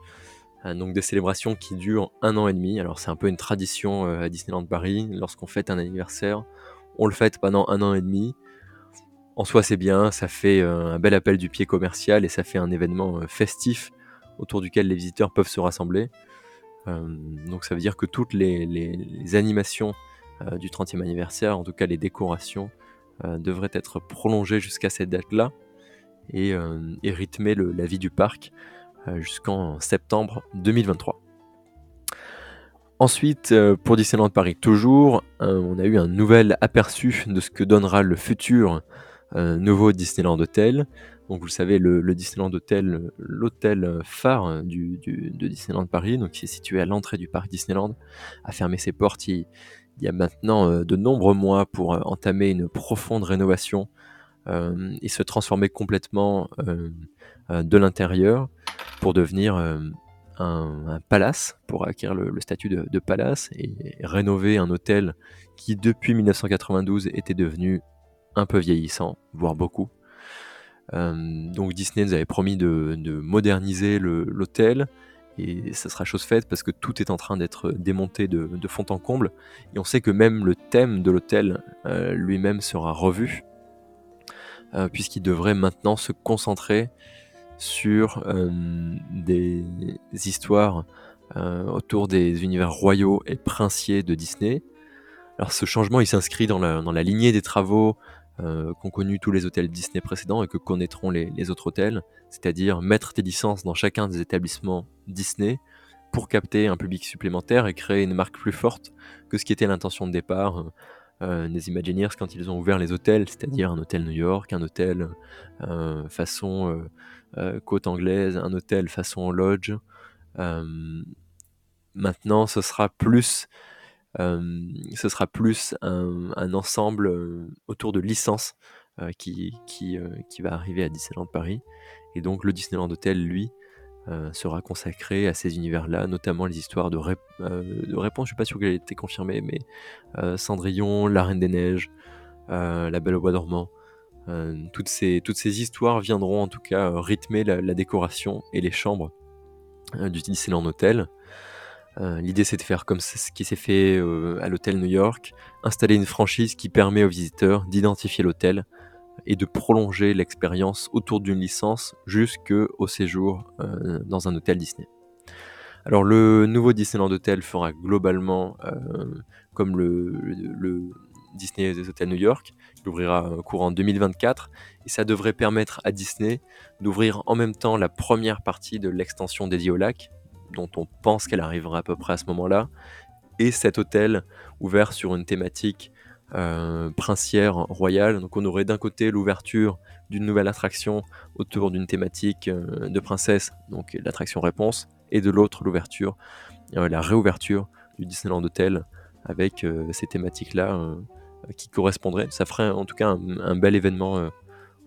Euh, donc des célébrations qui durent un an et demi. Alors c'est un peu une tradition euh, à Disneyland Paris. Lorsqu'on fête un anniversaire, on le fête pendant un an et demi. En soi c'est bien, ça fait euh, un bel appel du pied commercial et ça fait un événement festif autour duquel les visiteurs peuvent se rassembler. donc ça veut dire que toutes les, animations du 30e anniversaire, en tout cas les décorations, devraient être prolongées jusqu'à cette date-là et, rythmer la vie du parc euh, jusqu'en septembre 2023. Ensuite, euh, pour Disneyland Paris toujours, euh, on a eu un nouvel aperçu de ce que donnera le futur nouveau Disneyland Hotel. Donc vous le savez, le, Disneyland Hotel, l'hôtel phare du, de Disneyland Paris, donc qui est situé à l'entrée du parc Disneyland, a fermé ses portes il, y a maintenant de nombreux mois pour entamer une profonde rénovation et se transformer complètement de l'intérieur pour devenir euh, un, palace, pour acquérir le, statut de, palace et, rénover un hôtel qui depuis 1992 était devenu un peu vieillissant, voire beaucoup. Euh, donc Disney nous avait promis de, moderniser l'hôtel Et ça sera chose faite parce que tout est en train d'être démonté de, fond en comble. Et on sait que même le thème de l'hôtel lui-même sera revu, puisqu'il devrait maintenant se concentrer sur des histoires autour des univers royaux et princiers de Disney. Alors ce changement, il s'inscrit dans la, lignée des travaux euh, qu'ont connus tous les hôtels Disney précédents et que connaîtront les, autres hôtels, c'est-à-dire mettre des licences dans chacun des établissements Disney pour capter un public supplémentaire et créer une marque plus forte que ce qui était l'intention de départ euh, des Imagineers quand ils ont ouvert les hôtels, c'est-à-dire un hôtel New York, un hôtel euh, façon côte anglaise, un hôtel façon lodge. maintenant, ce sera plus ce sera plus un, ensemble autour de licences qui, qui, qui, va arriver à Disneyland Paris. Et donc le Disneyland Hotel, lui, sera consacré à ces univers-là, notamment les histoires de, réponse, je suis pas sûr qu'elle ait été confirmée, mais Cendrillon, La Reine des Neiges, La Belle au Bois dormant. toutes, ces, toutes ces histoires viendront en tout cas rythmer la décoration et les chambres du Disneyland Hotel. Euh, l'idée, c'est de faire comme ce qui s'est fait euh, à l'hôtel New York, installer une franchise qui permet aux visiteurs d'identifier l'hôtel et de prolonger l'expérience autour d'une licence jusqu'au séjour euh, dans un hôtel Disney. Alors le nouveau Disneyland Hotel fera globalement comme le, Disney des hôtels New York, il ouvrira courant 2024 et ça devrait permettre à Disney d'ouvrir en même temps la première partie de l'extension dédiée au lac, dont on pense qu'elle arrivera à peu près à ce moment-là, et cet hôtel ouvert sur une thématique euh, princière royale. Donc on aurait d'un côté l'ouverture d'une nouvelle attraction autour d'une thématique euh, de princesse, donc l'attraction réponse, et de l'autre l'ouverture, euh, la réouverture du Disneyland Hotel avec ces thématiques-là qui correspondraient. Ça ferait en tout cas un, un bel événement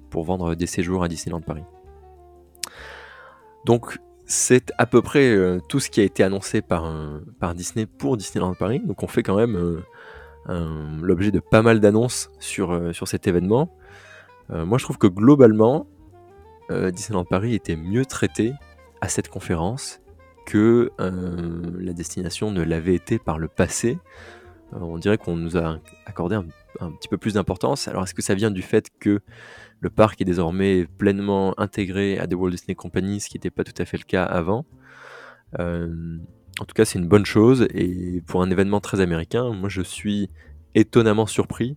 pour vendre des séjours à Disneyland Paris. Donc c'est à peu près euh, tout ce qui a été annoncé par, Disney pour Disneyland Paris. Donc on fait quand même euh, l'objet de pas mal d'annonces sur, euh, cet événement. moi je trouve que globalement, Disneyland Paris était mieux traité à cette conférence que la destination ne l'avait été par le passé. on dirait qu'on nous a accordé un, un petit peu plus d'importance. Alors est-ce que ça vient du fait que le parc est désormais pleinement intégré à The Walt Disney Company, ce qui n'était pas tout à fait le cas avant? Euh, en tout cas, c'est une bonne chose. Et pour un événement très américain, moi je suis étonnamment surpris.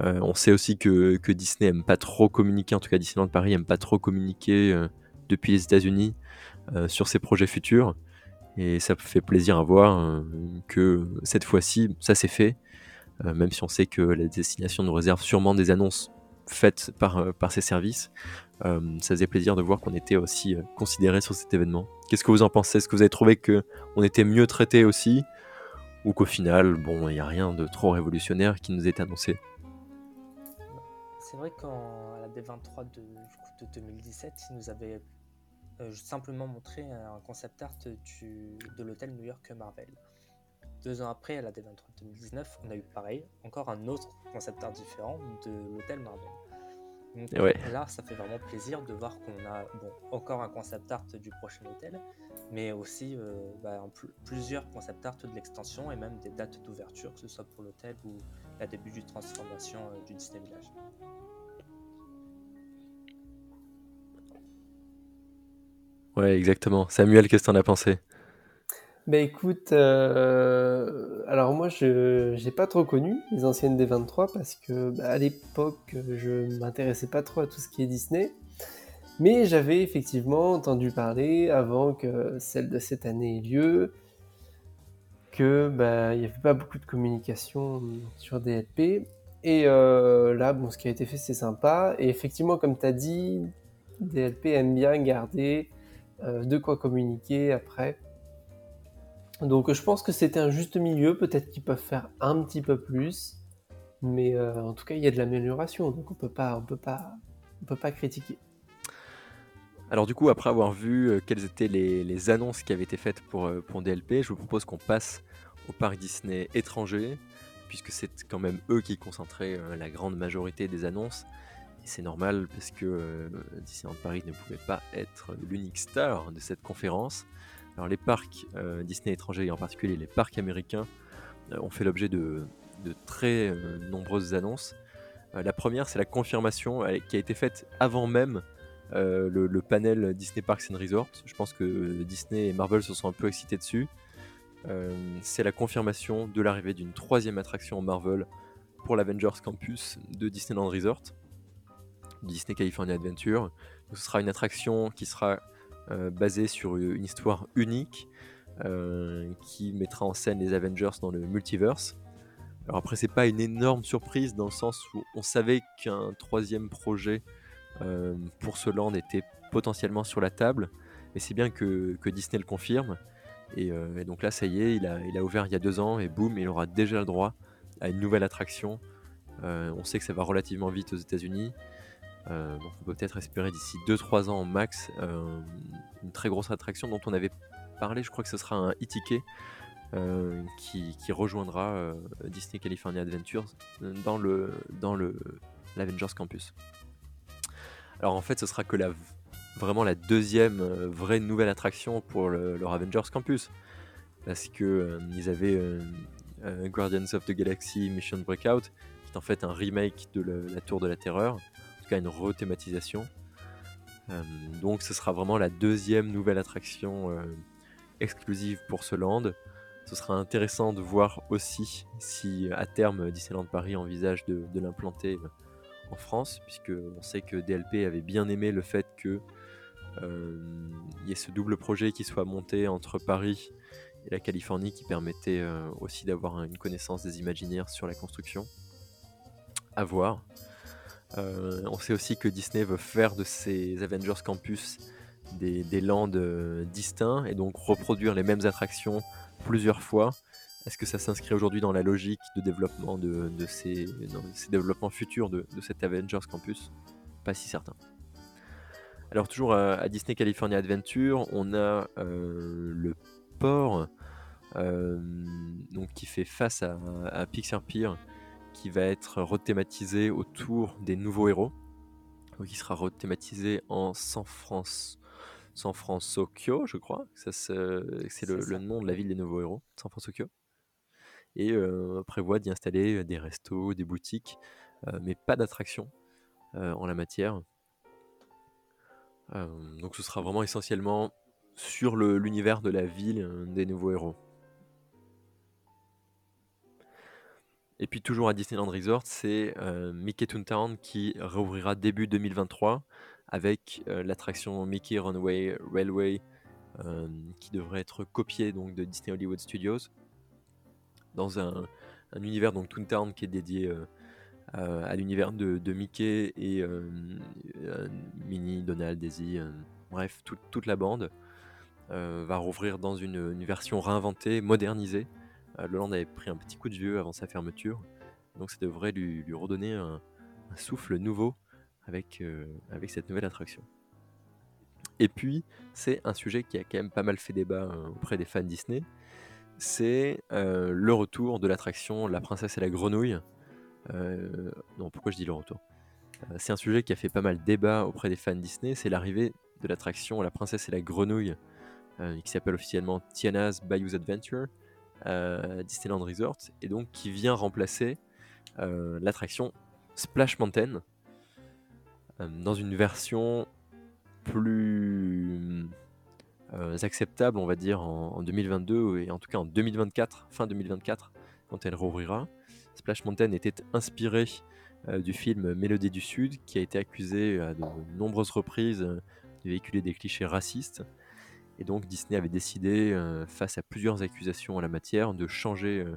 Euh, on sait aussi que, Disney aime pas trop communiquer, en tout cas Disneyland Paris aime pas trop communiquer euh, depuis les États-Unis sur ses projets futurs. Et ça fait plaisir à voir que cette fois-ci, ça s'est fait. Même si on sait que la destination nous réserve sûrement des annonces faites par, euh, par ces services. Euh, ça faisait plaisir de voir qu'on était aussi euh, considéré sur cet événement. Qu'est-ce que vous en pensez? Est-ce que vous avez trouvé qu'on était mieux traité aussi? Ou qu'au final, bon, il n'y a rien de trop révolutionnaire qui nous est annoncé? C'est vrai qu'à la D23 de, de 2017, ils nous avaient simplement montré un concept art de l'hôtel New York Marvel. Deux ans après, à la D23 2019, on a eu pareil, encore un autre concept art différent de l'hôtel Marvel. Donc là, ça fait vraiment plaisir de voir qu'on a bon, encore un concept art du prochain hôtel, mais aussi euh, bah, plusieurs concept art de l'extension et même des dates d'ouverture, que ce soit pour l'hôtel ou la début de transformation euh, du Disney Village. Ouais, exactement. Samuel, qu'est-ce que tu en as pensé? Bah écoute, euh, alors moi je j'ai pas trop connu les anciennes D23 parce que bah, à l'époque je m'intéressais pas trop à tout ce qui est Disney, mais j'avais effectivement entendu parler avant que celle de cette année ait lieu que bah il y avait pas beaucoup de communication sur DLP et euh, là bon ce qui a été fait c'est sympa. Et effectivement comme tu as dit DLP aime bien garder euh, de quoi communiquer après donc je pense que c'était un juste milieu, peut-être qu'ils peuvent faire un petit peu plus, mais euh, en tout cas il y a de l'amélioration, donc on peut pas, on peut pas, on peut pas critiquer. Alors du coup, après avoir vu euh, quelles étaient les, annonces qui avaient été faites pour, euh, pour DLP, je vous propose qu'on passe au parc Disney étranger, puisque c'est quand même eux qui concentraient la grande majorité des annonces. Et c'est normal parce que Disneyland Paris ne pouvait pas être l'unique star de cette conférence. Les parcs Disney étrangers et en particulier les parcs américains ont fait l'objet de, très nombreuses annonces. la première, c'est la confirmation qui a été faite avant même le, panel Disney Parks and Resorts. Je pense que Disney et Marvel se sont un peu excités dessus. c'est la confirmation de l'arrivée d'une troisième attraction Marvel pour l'Avengers Campus de Disneyland Resort, Disney California Adventure. ce sera une attraction qui sera euh, basée sur une histoire unique euh, qui mettra en scène les Avengers dans le multiverse. Alors après, c'est pas une énorme surprise dans le sens où on savait qu'un troisième projet euh, pour ce land était potentiellement sur la table, mais c'est bien que, Disney le confirme. Et, donc là, ça y est, il a, ouvert il y a deux ans et boum, il aura déjà le droit à une nouvelle attraction. On sait que ça va relativement vite aux États-Unis. Euh, on peut peut-être espérer d'ici 2-3 ans max euh, une très grosse attraction dont on avait parlé. Je crois que ce sera un e-ticket qui, rejoindra Disney California Adventures dans le dans le l'Avengers Campus. Alors en fait, ce sera que la vraiment la deuxième vraie nouvelle attraction pour le, leur Avengers Campus parce que ils avaient euh, Guardians of the Galaxy Mission Breakout, qui est en fait un remake de la, Tour de la Terreur, tout cas une rethématisation. Euh, donc ce sera vraiment la deuxième nouvelle attraction euh, exclusive pour ce land. Ce sera intéressant de voir aussi si à terme Disneyland Paris envisage de, l'implanter en France, puisque on sait que DLP avait bien aimé le fait que y ait ce double projet qui soit monté entre Paris et la Californie qui permettait euh, aussi d'avoir une connaissance des imaginaires sur la construction. À voir. Euh, on sait aussi que Disney veut faire de ses Avengers Campus des, lands euh, distincts et donc reproduire les mêmes attractions plusieurs fois. Est-ce que ça s'inscrit aujourd'hui dans la logique de développement de, ces, développements futurs de, cet Avengers Campus? Pas si certain. Alors toujours à, Disney California Adventure, on a le port euh, qui fait face à, Pixar Pier, qui va être rethématisé autour des nouveaux héros. Il sera rethématisé en San France. San Francisco, je crois. Ça, c'est le, nom de la ville des nouveaux héros, San Francisco. Et euh, prévoit d'y installer des restos, des boutiques, euh, mais pas d'attractions en la matière. donc ce sera vraiment essentiellement sur l'univers de la ville des nouveaux héros. Et puis toujours à Disneyland Resort, c'est euh, Mickey Toontown qui rouvrira début 2023 avec euh, l'attraction Mickey Runway Railway euh, qui devrait être copiée donc de Disney Hollywood Studios dans un, univers donc Toontown qui est dédié à l'univers de, Mickey et Minnie, Donald, Daisy, bref toute la bande va rouvrir dans une version réinventée, modernisée euh, le land avait pris un petit coup de vieux avant sa fermeture, donc ça devrait lui, redonner un, souffle nouveau avec, euh, avec cette nouvelle attraction. Et puis, c'est un sujet qui a quand même pas mal fait débat euh, auprès des fans Disney, c'est le retour de l'attraction La Princesse et la Grenouille. non, pourquoi je dis le retour? C'est un sujet qui a fait pas mal débat auprès des fans Disney, c'est l'arrivée de l'attraction La Princesse et la Grenouille, qui s'appelle officiellement Tiana's Bayou's Adventure, Disneyland Resort, et donc qui vient remplacer euh, l'attraction Splash Mountain euh, dans une version plus acceptable, on va dire, en, 2022 et en tout cas en 2024, fin 2024, quand elle rouvrira. Splash Mountain était inspiré du film Mélodie du Sud, qui a été accusé à de nombreuses reprises de véhiculer des clichés racistes. Et donc Disney avait décidé, euh, face à plusieurs accusations en la matière, de changer euh,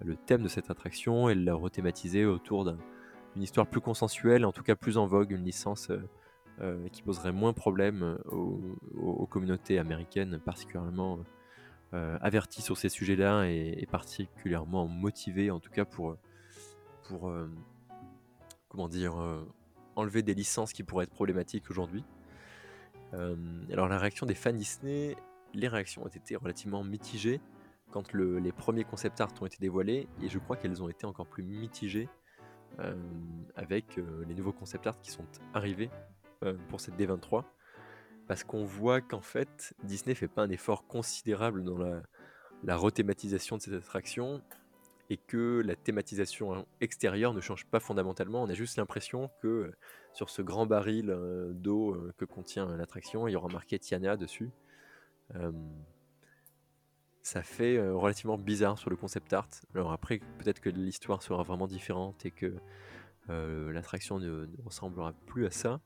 le thème de cette attraction et de la rethématiser autour d'une histoire plus consensuelle, en tout cas plus en vogue, une licence euh, qui poserait moins problème aux, communautés américaines particulièrement averties sur ces sujets-là et, particulièrement motivées en tout cas pour, enlever des licences qui pourraient être problématiques aujourd'hui. Euh, alors la réaction des fans Disney, les réactions ont été relativement mitigées quand les premiers concept art ont été dévoilés, et je crois qu'elles ont été encore plus mitigées euh, avec euh, les nouveaux concept art qui sont arrivés pour cette D23. parce qu'on voit qu'en fait, Disney fait pas un effort considérable dans la, la rethématisation de cette attraction et que la thématisation extérieure ne change pas fondamentalement. On a juste l'impression que euh, sur ce grand baril euh, d'eau euh, que contient l'attraction, il y aura marqué Tiana dessus. ça fait relativement bizarre sur le concept art. Alors après, peut-être que l'histoire sera vraiment différente et que l'attraction ne, ne, ressemblera plus à ça.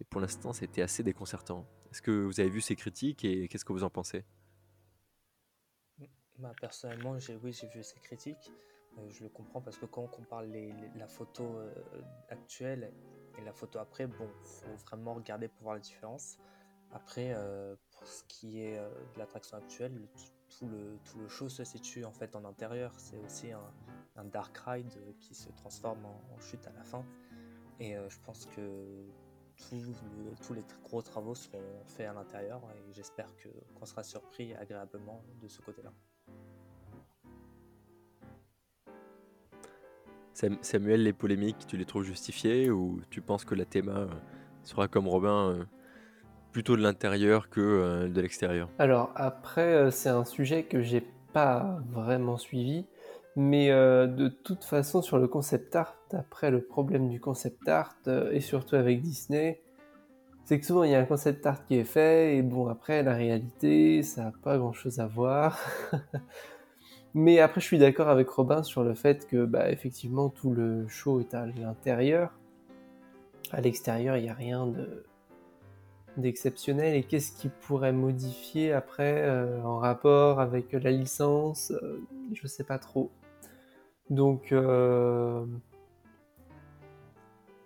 Mais pour l'instant, c'était assez déconcertant. Est-ce que vous avez vu ces critiques et qu'est-ce que vous en pensez? Bah, personnellement, j'ai, oui, j'ai vu ces critiques. Euh, je le comprends parce que quand on compare la photo euh, actuelle et la photo après, bon, faut vraiment regarder pour voir la différence. Après, euh, pour ce qui est de l'attraction actuelle, tout, le, tout le show se situe en fait en intérieur. C'est aussi un, dark ride qui se transforme en, chute à la fin. Et je pense que tous les gros travaux seront faits à l'intérieur et j'espère qu'on sera surpris agréablement de ce côté-là. Samuel, les polémiques, tu les trouves justifiées ou tu penses que la théma euh, sera comme Robin euh, plutôt de l'intérieur que euh, de l'extérieur? Alors après, c'est un sujet que j'ai pas vraiment suivi, mais de toute façon sur le concept art, après le problème du concept art et surtout avec Disney, c'est que souvent il y a un concept art qui est fait et bon après la réalité, ça n'a pas grand chose à voir. <laughs> Mais après, je suis d'accord avec Robin sur le fait que, bah, effectivement, tout le show est à l'intérieur. À l'extérieur, il n'y a rien de d'exceptionnel. Et qu'est-ce qui pourrait modifier après euh, en rapport avec la licence euh, Je sais pas trop. Donc, euh...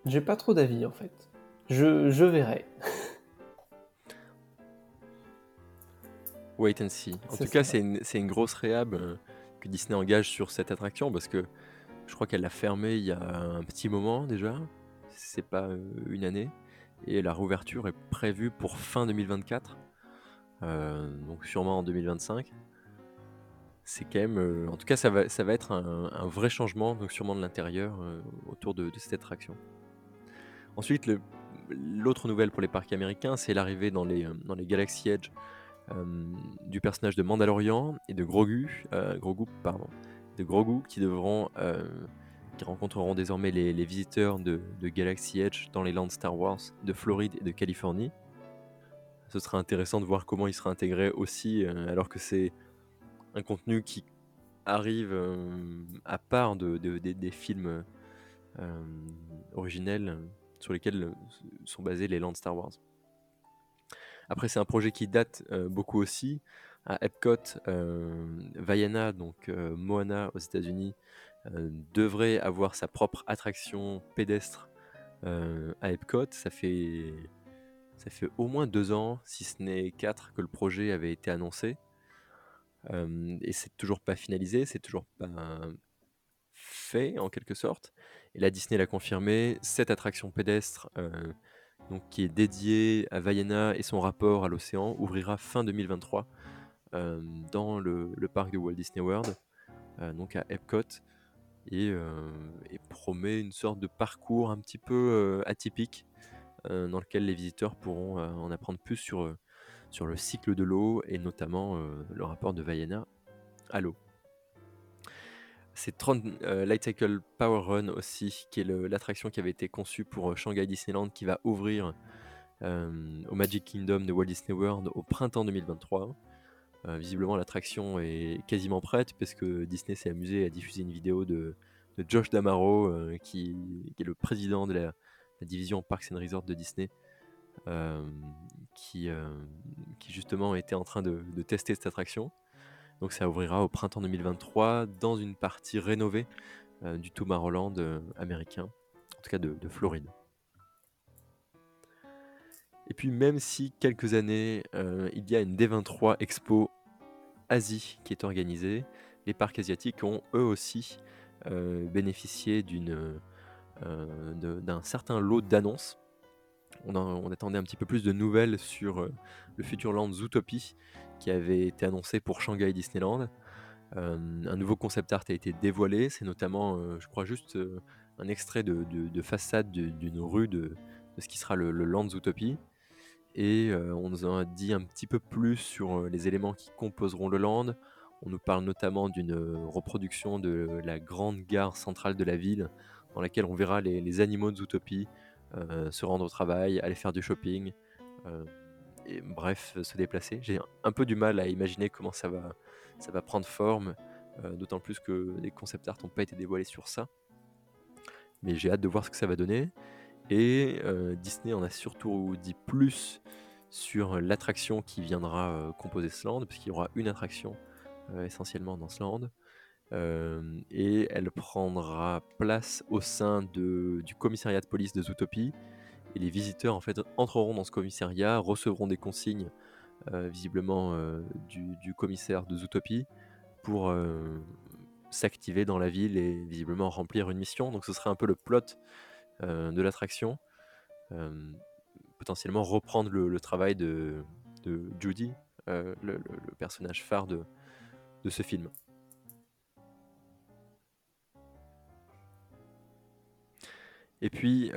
j'ai pas trop d'avis en fait. Je, je verrai. Wait and see. En tout cas, c'est une, une, grosse réhab. Que Disney engage sur cette attraction parce que je crois qu'elle l'a fermée il y a un petit moment déjà, c'est pas euh, une année, et la réouverture est prévue pour fin 2024, euh, donc sûrement en 2025. C'est quand même, euh, en tout cas, ça va, ça va être un, vrai changement, donc sûrement de l'intérieur autour de, cette attraction. Ensuite, l'autre nouvelle pour les parcs américains, c'est l'arrivée dans les, dans les Galaxy Edge du personnage de Mandalorian et de Grogu, euh, de Grogu qui devront euh, qui rencontreront désormais les, visiteurs de, Galaxy Edge dans les lands Star Wars de Floride et de Californie. Ce sera intéressant de voir comment il sera intégré aussi, alors que c'est un contenu qui arrive à part de, des films originels sur lesquels sont basés les lands Star Wars. Après, c'est un projet qui date euh, beaucoup aussi. À Epcot, euh, Vaiana, donc euh, Moana aux États-Unis, devrait avoir sa propre attraction pédestre à Epcot. Ça fait, ça fait au moins deux ans, si ce n'est quatre, que le projet avait été annoncé. et c'est toujours pas finalisé, c'est toujours pas fait en quelque sorte. Et là, Disney l'a confirmé, cette attraction pédestre donc, qui est dédié à Vaiana et son rapport à l'océan, ouvrira fin 2023 euh, dans le, parc de Walt Disney World, euh, donc à Epcot, euh, et, promet une sorte de parcours un petit peu atypique dans lequel les visiteurs pourront en apprendre plus sur, sur le cycle de l'eau et notamment le rapport de Vaiana à l'eau. C'est Tron euh, Light Cycle Power Run aussi, qui est l'attraction qui avait été conçue pour euh, Shanghai Disneyland, qui va ouvrir euh, au Magic Kingdom de Walt Disney World au printemps 2023. visiblement, l'attraction est quasiment prête, parce que Disney s'est amusé à diffuser une vidéo de, Josh Damaro, qui, est le président de la, division Parks and Resorts de Disney, qui, justement était en train de tester cette attraction. Donc ça ouvrira au printemps 2023 dans une partie rénovée euh, du Tomorrowland euh, américain, en tout cas de, Floride. Et puis même si quelques années, euh, il y a une D23 Expo Asie qui est organisée, les parcs asiatiques ont eux aussi bénéficié d'un certain lot d'annonces on, attendait un petit peu plus de nouvelles sur le Futureland Zootopie qui avait été annoncé pour Shanghai Disneyland. Euh, un nouveau concept art a été dévoilé, c'est notamment, euh, je crois, juste un extrait de, façade d'une rue de, ce qui sera le, Land Zootopie. et on nous en a dit un petit peu plus sur les éléments qui composeront le land. On nous parle notamment d'une reproduction de la grande gare centrale de la ville, dans laquelle on verra les, animaux de Zootopie se rendre au travail, aller faire du shopping, bref, se déplacer. J'ai un peu du mal à imaginer comment ça va, ça va prendre forme, d'autant plus que les concept art n'ont pas été dévoilés sur ça. Mais j'ai hâte de voir ce que ça va donner. Et Disney en a surtout dit plus sur l'attraction qui viendra composer ce land, puisqu'il y aura une attraction essentiellement dans ce land. et elle prendra place au sein du commissariat de police de Zootopie. Et les visiteurs en fait entreront dans ce commissariat, recevront des consignes visiblement du, commissaire de Zootopie pour s'activer dans la ville et visiblement remplir une mission. Donc ce serait un peu le plot de l'attraction. potentiellement reprendre le, travail de, Judy, le, personnage phare de ce film. Et puis,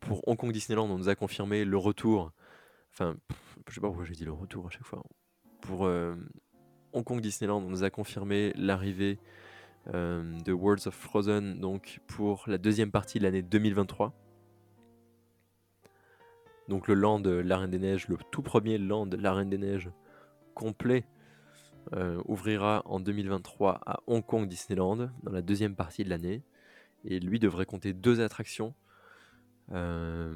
pour Hong Kong Disneyland, on nous a confirmé le retour. Enfin, je sais pas pourquoi j'ai dit le retour à chaque fois. Pour Hong Kong Disneyland, on nous a confirmé l'arrivée de Worlds of Frozen, donc pour la deuxième partie de l'année 2023. Donc le land La Reine des Neiges, le tout premier land La Reine des Neiges complet, ouvrira en 2023 à Hong Kong Disneyland, dans la deuxième partie de l'année. Et lui devrait compter deux attractions,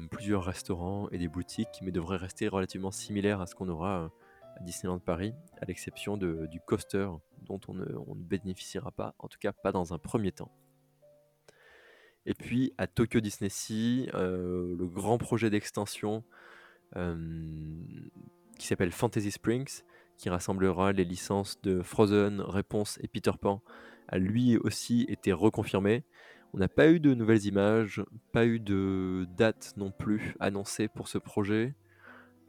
plusieurs restaurants et des boutiques, mais devrait rester relativement similaire à ce qu'on aura à Disneyland Paris, à l'exception du coaster dont on ne, bénéficiera pas, en tout cas pas dans un premier temps. Et puis à Tokyo Disney Sea, le grand projet d'extension qui s'appelle Fantasy Springs, qui rassemblera les licences de Frozen, Réponse et Peter Pan, a lui aussi été reconfirmé. On n'a pas eu de nouvelles images, pas eu de date non plus annoncée pour ce projet,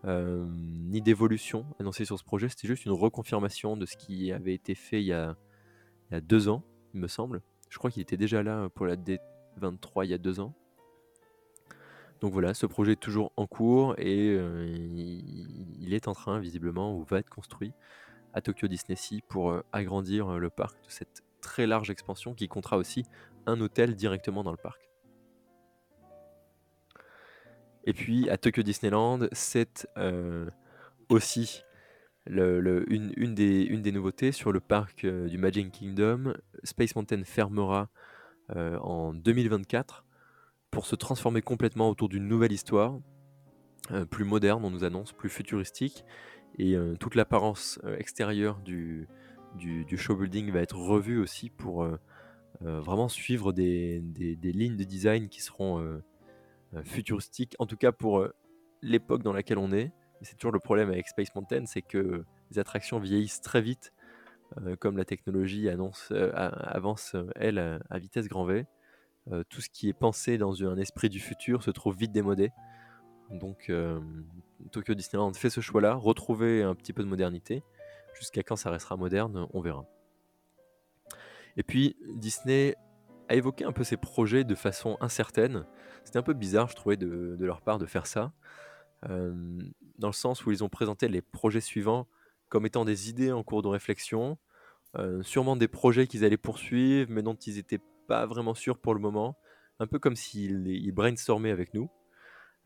euh, ni d'évolution annoncée sur ce projet. C'était juste une reconfirmation de ce qui avait été fait il y a, deux ans, il me semble. Je crois qu'il était déjà là pour la D23 il y a deux ans. Donc voilà, ce projet est toujours en cours et euh, il, est en train visiblement ou va être construit à Tokyo Disney Sea pour euh, agrandir le parc de cette très large expansion qui comptera aussi un hôtel directement dans le parc. Et puis à Tokyo Disneyland, c'est euh, aussi une, des, nouveautés sur le parc euh, du Magic Kingdom. Space Mountain fermera euh, en 2024 pour se transformer complètement autour d'une nouvelle histoire, plus moderne, on nous annonce, plus futuristique. Et toute l'apparence extérieure du, du, du, show building va être revue aussi pour euh, vraiment suivre des, lignes de design qui seront euh, euh, futuristiques, en tout cas pour l'époque dans laquelle on est. C'est toujours le problème avec Space Mountain, c'est que les attractions vieillissent très vite, comme la technologie annonce, avance, elle, à vitesse grand V. tout ce qui est pensé dans un esprit du futur se trouve vite démodé. Donc Tokyo Disneyland fait ce choix-là, retrouver un petit peu de modernité. Jusqu'à quand ça restera moderne, on verra. Et puis Disney a évoqué un peu ses projets de façon incertaine. C'était un peu bizarre, je trouvais, de, leur part de faire ça. Euh, dans le sens où ils ont présenté les projets suivants comme étant des idées en cours de réflexion, euh, sûrement des projets qu'ils allaient poursuivre, mais dont ils n'étaient pas vraiment sûrs pour le moment. Un peu comme s'ils brainstormaient avec nous.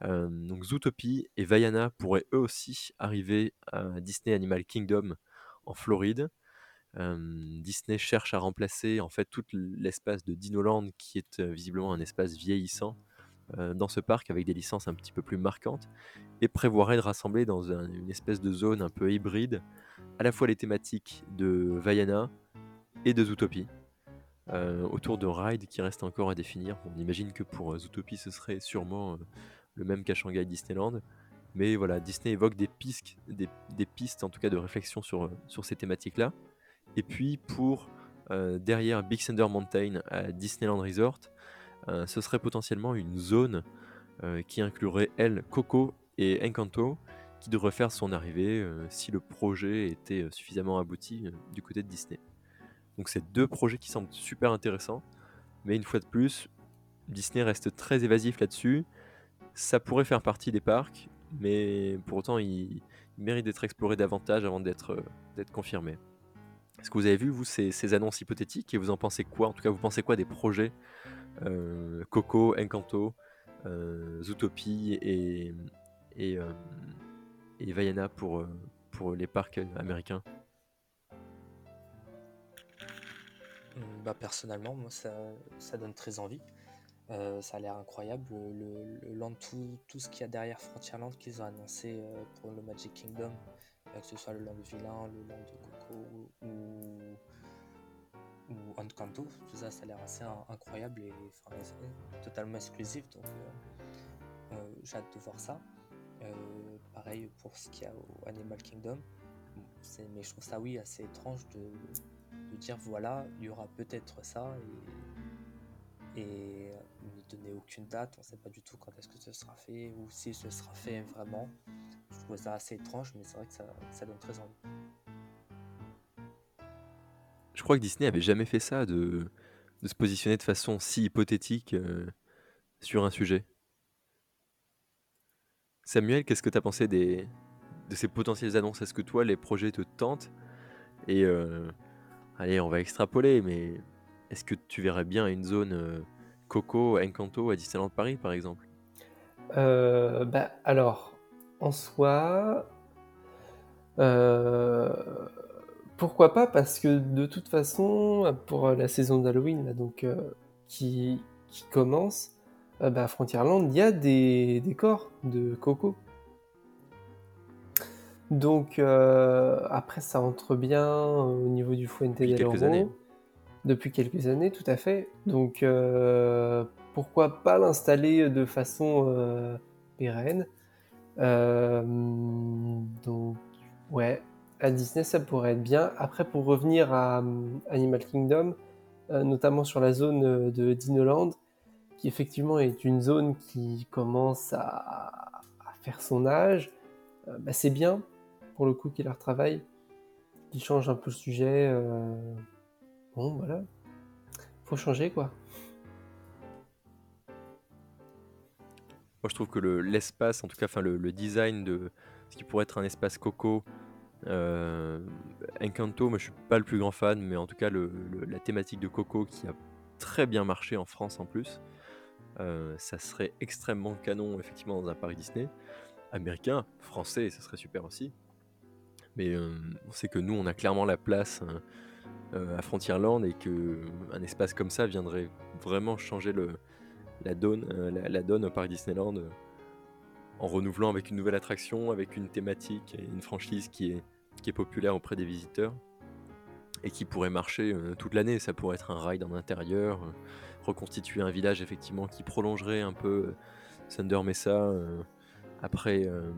Euh, donc Zootopie et Vaiana pourraient eux aussi arriver à Disney Animal Kingdom en Floride. Disney cherche à remplacer en fait tout l'espace de Dinoland qui est visiblement un espace vieillissant dans ce parc avec des licences un petit peu plus marquantes et prévoirait de rassembler dans une espèce de zone un peu hybride à la fois les thématiques de Vaiana et de Zootopie autour de rides qui restent encore à définir. On imagine que pour Zootopie ce serait sûrement le même qu'à Shanghai Disneyland. Mais voilà, Disney évoque des pistes, en tout cas de réflexion sur, sur ces thématiques-là. Et puis pour euh, derrière Big Thunder Mountain à Disneyland Resort, euh, ce serait potentiellement une zone euh, qui inclurait elle, Coco et Encanto, qui devrait faire son arrivée si le projet était suffisamment abouti du côté de Disney. Donc c'est deux projets qui semblent super intéressants, mais une fois de plus, Disney reste très évasif là-dessus. Ça pourrait faire partie des parcs, mais pour autant, il, mérite d'être exploré davantage avant d'être confirmé. Est-ce que vous avez vu, vous, ces, ces annonces hypothétiques et vous en pensez quoi? En tout cas, vous pensez quoi des projets euh, Coco, Encanto, euh, Zootopie et, et, euh, Vaiana pour, euh, pour les parcs américains? Bah, personnellement, moi, ça, ça donne très envie. Euh, ça a l'air incroyable. Le, land, tout, tout ce qu'il y a derrière Frontierland qu'ils ont annoncé euh, pour le Magic Kingdom, euh, que ce soit le land Vilain, le land de Coco ou, ou Encanto, tout ça, ça a l'air assez in- incroyable et totalement exclusif. Donc, j'ai hâte de voir ça. Pareil pour ce qu'il y a au Animal Kingdom. Mais je trouve ça, oui, assez étrange de, dire voilà, il y aura peut-être ça et donner aucune date, on ne sait pas du tout quand est-ce que ce sera fait ou si ce sera fait vraiment. Je trouve ça assez étrange, mais c'est vrai que ça, donne très envie. Je crois que Disney avait jamais fait ça, de, de se positionner de façon si hypothétique euh, sur un sujet. Samuel, qu'est-ce que tu as pensé des, de ces potentielles annonces? Est-ce que toi, les projets te tentent? Et euh, allez, on va extrapoler, mais est-ce que tu verrais bien une zone euh, Coco, Encanto à Disneyland Paris, par exemple Euh, bah, alors, en soi, euh, pourquoi pas Parce que de toute façon, pour la saison d'Halloween là, donc, euh, qui, qui commence, bah, à Frontierland, il y a des décors de Coco. Donc, après, ça entre bien au niveau du Fuente del quelques Oro. Depuis quelques années, tout à fait. Donc, euh, pourquoi pas l'installer de façon euh, pérenne Euh, Donc, ouais, à Disney, ça pourrait être bien. Après, pour revenir à Animal Kingdom, notamment sur la zone de Dinoland, qui effectivement est une zone qui commence à, faire son âge, bah, c'est bien, pour le coup, qu'il la retravaille, qu'il change un peu le sujet. Bon, voilà. Faut changer, quoi. Moi, je trouve que le- l'espace, en tout cas, enfin, le, design de ce qui pourrait être un espace Coco, euh, Encanto, moi, je suis pas le plus grand fan, mais en tout cas, le- la thématique de Coco qui a très bien marché en France en plus, euh, ça serait extrêmement canon, effectivement, dans un parc Disney. Américain, français, ça serait super aussi. Mais euh, on sait que nous, on a clairement la place hein, euh, à Frontierland et que un espace comme ça viendrait vraiment changer le, la, donne, euh, la, donne au parc Disneyland euh, en renouvelant avec une nouvelle attraction, avec une thématique et une franchise qui est, qui est populaire auprès des visiteurs et qui pourrait marcher euh, toute l'année. Ça pourrait être un ride en intérieur, euh, reconstituer un village effectivement qui prolongerait un peu euh, Thunder Mesa. euh, après, euh,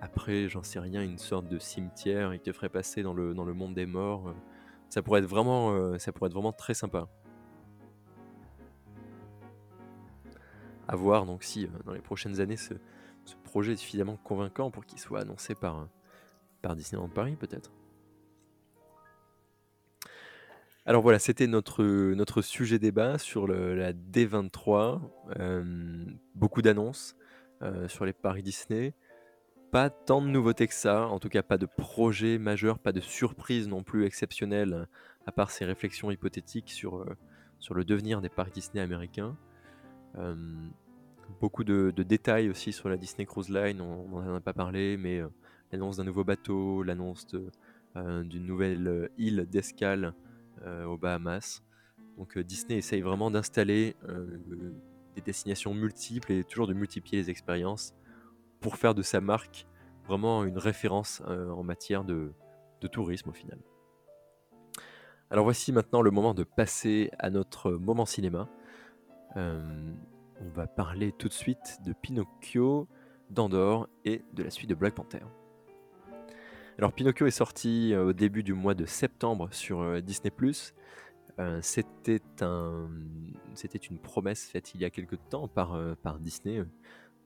après j'en sais rien, une sorte de cimetière et qui te ferait passer dans le, dans le monde des morts. Ça pourrait être vraiment, euh, ça pourrait être vraiment très sympa. À voir donc si euh, dans les prochaines années ce, projet est suffisamment convaincant pour qu'il soit annoncé par, euh, par Disneyland Paris peut-être. Alors voilà, c'était notre, notre sujet débat sur la D23. Euh, beaucoup d'annonces sur les paris Disney. Pas tant de nouveautés que ça, en tout cas pas de projet majeur, pas de surprise non plus exceptionnelle, à part ces réflexions hypothétiques sur, euh, sur le devenir des parcs Disney américains. Euh, beaucoup de, détails aussi sur la Disney Cruise Line, on n'en a pas parlé, mais euh, l'annonce d'un nouveau bateau, l'annonce d'une nouvelle île d'escale aux Bahamas. Donc Disney essaye vraiment d'installer des destinations multiples et toujours de multiplier les expériences pour faire de sa marque vraiment une référence euh, en matière de, tourisme au final. Alors voici maintenant le moment de passer à notre moment cinéma. Euh, on va parler tout de suite de Pinocchio, d'Andorre et de la suite de Black Panther. Alors Pinocchio est sorti euh, au début du mois de septembre sur Disney ⁇ C'était un, une promesse faite il y a quelque temps par, par Disney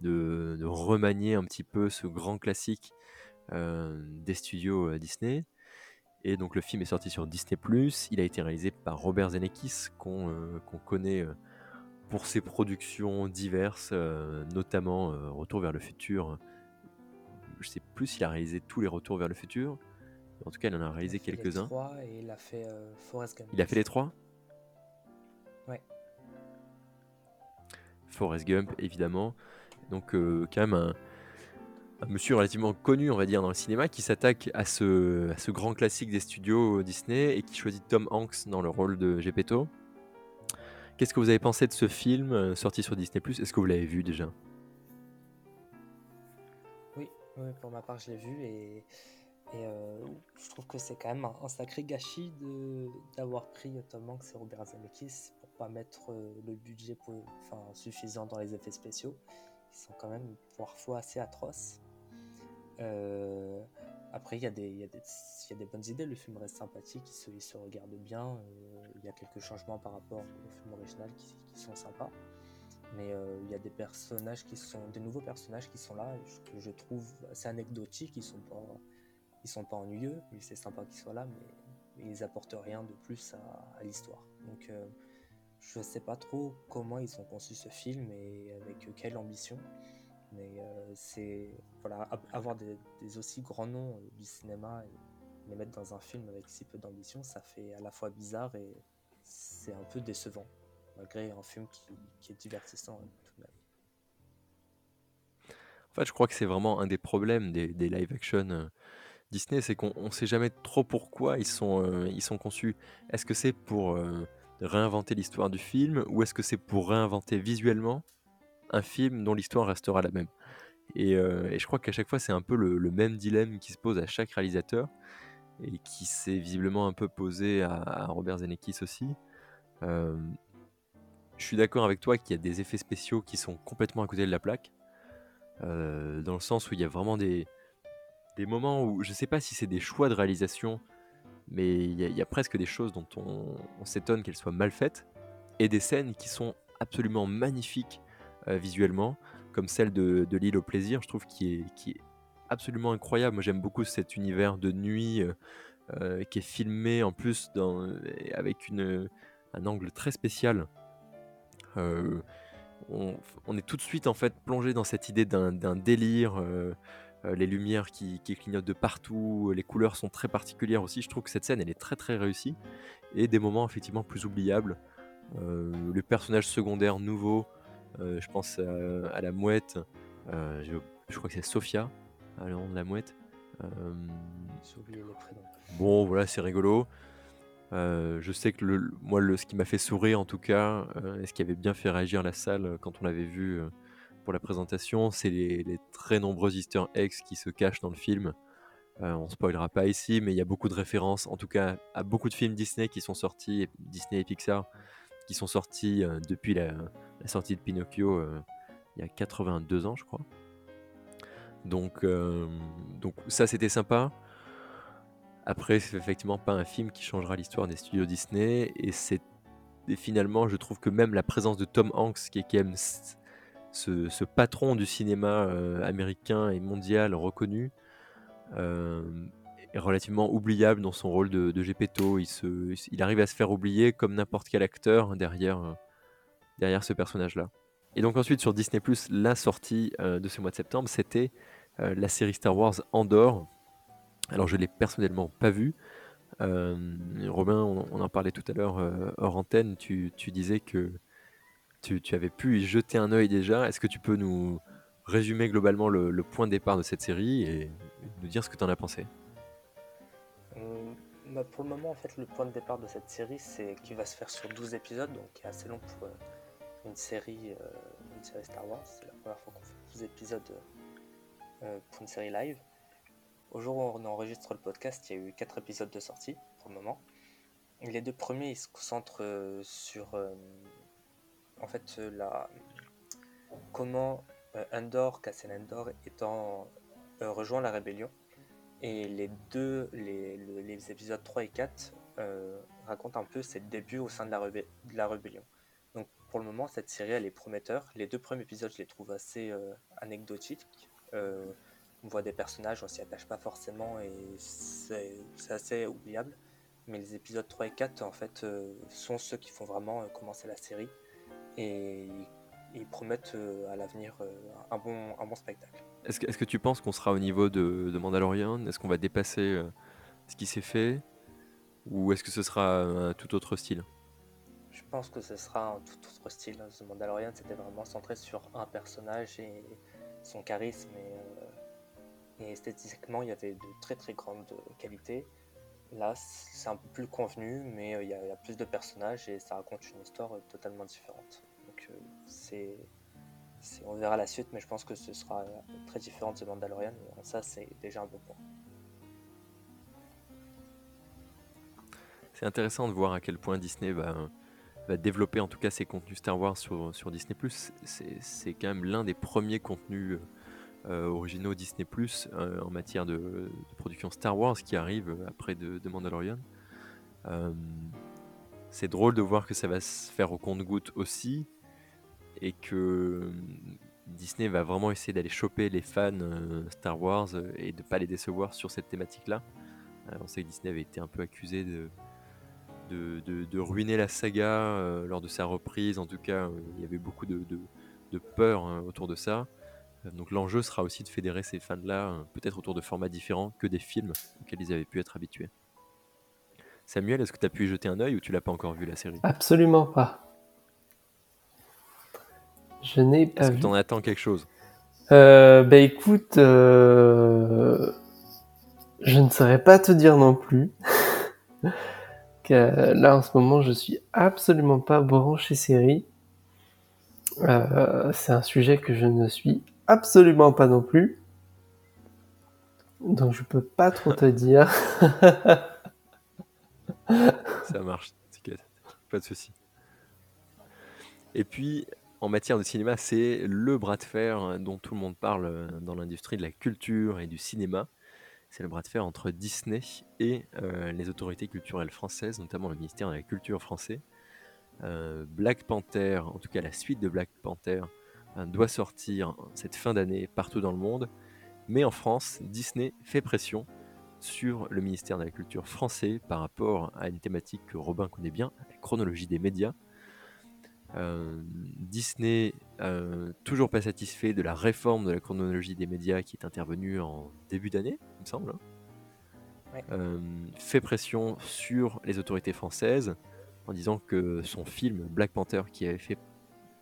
de, de remanier un petit peu ce grand classique euh, des studios euh, Disney. Et donc le film est sorti sur Disney ⁇ Il a été réalisé par Robert Zemeckis, qu'on euh, connaît pour ses productions diverses, euh, notamment Retour vers le futur je sais plus s'il a réalisé tous les retours vers le futur. En tout cas, il en a réalisé quelques-uns. et il a fait Forrest Gump. Il a fait les trois? Ouais. Forrest Gump, évidemment. Donc, quand même un, monsieur relativement connu, on va dire, dans le cinéma, qui s'attaque à ce, grand classique des studios Disney et qui choisit Tom Hanks dans le rôle de Gepetto. Qu'est-ce que vous avez pensé de ce film euh, sorti sur Disney Est-ce que vous l'avez vu déjà? Oui, pour ma part, je l'ai vu et, euh, je trouve que c'est quand même un, sacré gâchis d'avoir pris Tom Hanks et Robert Zemeckis pour pas mettre euh, le budget suffisant dans les effets spéciaux, sont quand même parfois assez atroces. Euh, après, il y, y, y a des bonnes idées, le film reste sympathique, il se, regarde bien, euh, il y a quelques changements par rapport au film original qui, sont sympas. Mais euh, il y a des personnages qui sont, des nouveaux personnages qui sont là, que je trouve assez anecdotiques, ils sont pas, ils sont pas ennuyeux, c'est sympa qu'ils soient là, mais, ils apportent rien de plus à, à l'histoire. Donc je sais pas trop comment ils ont conçu ce film et avec quelle ambition. Mais euh, c'est voilà, avoir des, aussi grands noms euh, du cinéma et les mettre dans un film avec si peu d'ambition, ça fait à la fois bizarre et c'est un peu décevant, malgré un film qui, est divertissant hein, tout de même. En fait, je crois que c'est vraiment un des problèmes des, live action euh, Disney, c'est qu'on ne sait jamais trop pourquoi ils sont, ils sont conçus. Est-ce que c'est pour réinventer l'histoire du film ou est-ce que c'est pour réinventer visuellement un film dont l'histoire restera la même? Euh, et, je crois qu'à chaque fois, c'est un peu le, même dilemme qui se pose à chaque réalisateur et qui s'est visiblement un peu posé à, Robert Zemeckis aussi. Euh, je suis d'accord avec toi qu'il y a des effets spéciaux qui sont complètement à côté de la plaque, euh, dans le sens où il y a vraiment des, des moments où je ne sais pas si c'est des choix de réalisation, mais il y, a presque des choses dont on, on s'étonne qu'elles soient mal faites, et des scènes qui sont absolument magnifiques euh, visuellement, comme celle de, l'île au plaisir, je trouve qui est, absolument incroyable. Moi j'aime beaucoup cet univers de nuit euh, euh, qui est filmé en plus avec une, un angle très spécial. on, est tout de suite en fait plongé dans cette idée d'un délire. Les lumières qui, qui, clignotent de partout, les couleurs sont très particulières aussi. Je trouve que cette scène elle est très très réussie et des moments effectivement plus oubliables. le personnage secondaire nouveau euh, je pense à, la mouette. Euh, je, crois que c'est Sophia, le nom de la mouette. Euh, bon, voilà, c'est rigolo. je sais que le, moi, le, ce qui m'a fait sourire en tout cas, et ce qui avait bien fait réagir la salle quand on l'avait vu pour la présentation, c'est les, très nombreux Easter eggs qui se cachent dans le film. on spoilera pas ici, mais il y a beaucoup de références, en tout cas à beaucoup de films Disney qui sont sortis, Disney et Pixar, qui sont sortis depuis la, sortie de Pinocchio euh, il y a 82 ans, je crois. Donc, euh, donc ça, c'était sympa. Après, c'est effectivement pas un film qui changera l'histoire des studios Disney. Et c'est finalement, je trouve que même la présence de Tom Hanks, qui est quand même ce, patron du cinéma euh, américain et mondial reconnu, est relativement oubliable dans son rôle de, de Gepetto. Il, se, il arrive à se faire oublier comme n'importe quel acteur derrière derrière ce personnage-là. Et donc ensuite sur Disney ⁇ la sortie euh, de ce mois de septembre, c'était euh, la série Star Wars Andor. Alors je l'ai personnellement pas vue. Euh, Robin, on, en parlait tout à l'heure hors antenne, tu, disais que tu, avais pu y jeter un œil déjà. Est-ce que tu peux nous résumer globalement le, point de départ de cette série et nous dire ce que tu en as pensé? Bah, pour le moment, en fait, le point de départ de cette série, c'est qu'il va se faire sur 12 épisodes, donc qui est assez long pour, une série, euh, une série Star Wars. C'est la première fois qu'on fait 12 épisodes euh, pour une série live. Au jour où on enregistre le podcast, il y a eu 4 épisodes de sortie pour le moment. Les deux premiers ils se concentrent euh, sur en fait la comment Endor, Cassian Endor étant rejoint la rébellion. Et les deux, les, les, épisodes 3 et 4 racontent un peu ses débuts au sein de la, la rébellion pour le moment, cette série, elle est prometteur. Les deux premiers épisodes, je les trouve assez euh, anecdotiques. Euh, on voit des personnages, on s'y attache pas forcément et c'est assez oubliable. Mais les épisodes 3 et 4, en fait, euh, sont ceux qui font vraiment commencer la série. Et ils promettent à l'avenir un, bon, un bon spectacle. Est-ce que, est que, tu penses qu'on sera au niveau de, de Mandalorian? Est-ce qu'on va dépasser euh, ce qui s'est fait? Ou est-ce que ce sera un tout autre style? Je pense que ce sera un tout autre style. The Mandalorian, c'était vraiment centré sur un personnage et son charisme. Et, et esthétiquement, il y avait de très très grandes qualités. Là, c'est un peu plus convenu, mais il y, a, il y, a plus de personnages et ça raconte une histoire totalement différente. Donc, c'est on verra la suite, mais je pense que ce sera très différent de Mandalorian. Ça, c'est déjà un bon point. C'est intéressant de voir à quel point Disney va, va développer en tout cas ses contenus Star Wars sur, sur Disney ⁇ C'est quand même l'un des premiers contenus euh, originaux Disney ⁇ euh, en matière de, production Star Wars qui arrive après de, Mandalorian. Euh, c'est drôle de voir que ça va se faire au compte-goutte aussi et que Disney va vraiment essayer d'aller choper les fans Star Wars et de pas les décevoir sur cette thématique-là. on sait que Disney avait été un peu accusé de, de, de, ruiner la saga euh, lors de sa reprise. En tout cas, euh, il y avait beaucoup de, de peur hein, autour de ça. Donc l'enjeu sera aussi de fédérer ces fans-là, peut-être autour de formats différents que des films auxquels ils avaient pu être habitués. Samuel, est-ce que tu as pu y jeter un œil ou tu l'as pas encore vu la série? Absolument pas. Je n'ai pas Est-ce vu. que t'en attends quelque chose? Euh, Bah écoute, euh... je ne saurais pas te dire non plus. <laughs> que là en ce moment, je suis absolument pas branché série. Euh, c'est un sujet que je ne suis absolument pas non plus. Donc je peux pas trop te <laughs> dire. Ça marche, t'inquiète, pas de souci. Et puis, en matière de cinéma, c'est le bras de fer dont tout le monde parle dans l'industrie de la culture et du cinéma. C'est le bras de fer entre Disney et euh, les autorités culturelles françaises, notamment le ministère de la Culture français. Euh, Black Panther, en tout cas la suite de Black Panther, euh, doit sortir cette fin d'année partout dans le monde. Mais en France, Disney fait pression sur le ministère de la Culture français par rapport à une thématique que Robin connaît bien, la chronologie des médias. Euh, Disney, euh, toujours pas satisfait de la réforme de la chronologie des médias qui est intervenue en début d'année, il me semble, Ouais. euh, fait pression sur les autorités françaises en disant que son film Black Panther, qui avait fait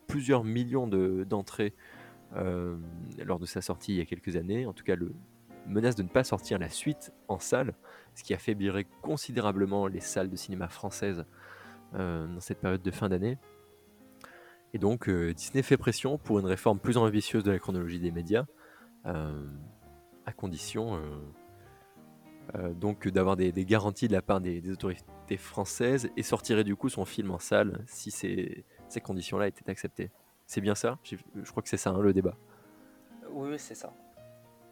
plusieurs millions de- d'entrées lors de sa sortie il y a quelques années, en tout cas le menace de ne pas sortir la suite en salle, ce qui affaiblirait considérablement les salles de cinéma françaises dans cette période de fin d'année. Et donc euh, Disney fait pression pour une réforme plus ambitieuse de la chronologie des médias, euh, à condition euh, donc d'avoir des, garanties de la part des, autorités françaises et sortirait du coup son film en salle si ces, conditions-là étaient acceptées. C'est bien ça? Je crois que c'est ça hein, le débat. Oui, c'est ça.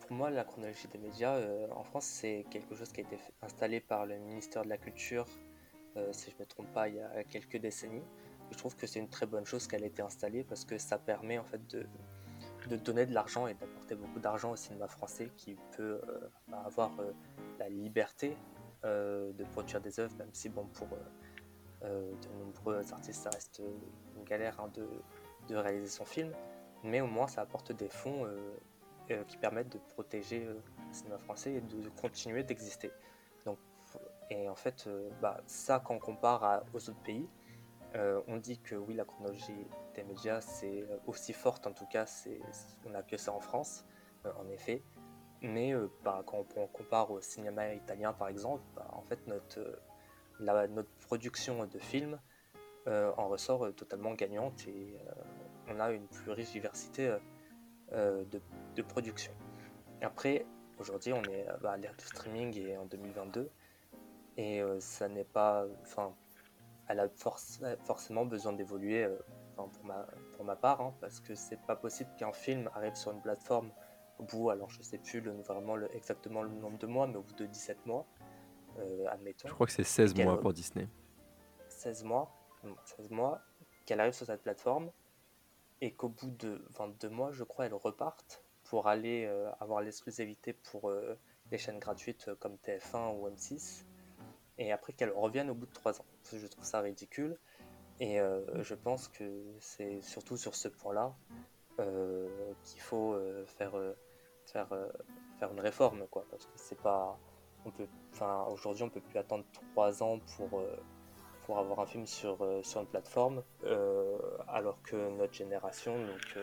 Pour moi, la chronologie des médias en France, c'est quelque chose qui a été installé par le ministère de la Culture, si je ne me trompe pas, il y a quelques décennies. Je trouve que c'est une très bonne chose qu'elle ait été installée parce que ça permet en fait de, donner de l'argent et d'apporter beaucoup d'argent au cinéma français qui peut euh, bah, avoir euh, la liberté euh, de produire des œuvres, même si bon pour de nombreux artistes ça reste une galère hein, de, réaliser son film, mais au moins ça apporte des fonds qui permettent de protéger le cinéma français et de continuer d'exister. Donc, et en fait, bah, ça quand on compare aux autres pays, euh, on dit que oui, la chronologie des médias c'est euh, aussi forte, en tout cas, c'est, on n'a que ça en France, euh, en effet. Mais bah, quand on, compare au cinéma italien, par exemple, bah, en fait, notre, la- notre production de films en ressort totalement gagnante et on a une plus riche diversité de, de production. Après, aujourd'hui, on est euh, à l'ère du streaming et en 2022, et ça n'est pas. Elle a forc- forcément besoin d'évoluer, euh, enfin, pour, ma, pour ma part, hein, parce que c'est pas possible qu'un film arrive sur une plateforme au bout, alors je sais plus le, vraiment le- exactement le nombre de mois, mais au bout de 17 mois, euh, admettons. Je crois que c'est 16 Quel mois pour Disney. 16 mois, non, 16 mois qu'elle arrive sur cette plateforme et qu'au bout de 22 mois, je crois, elle reparte pour aller euh, avoir l'exclusivité pour euh, les chaînes gratuites comme TF1 ou M6 et après qu'elle revienne au bout de 3 ans. Je trouve ça ridicule et euh, je pense que c'est surtout sur ce point-là euh, qu'il faut euh, faire faire, faire une réforme, quoi, parce que c'est pas. On peut, enfin, aujourd'hui, on peut plus attendre trois ans pour, pour avoir un film sur, sur une plateforme, alors que notre génération, donc,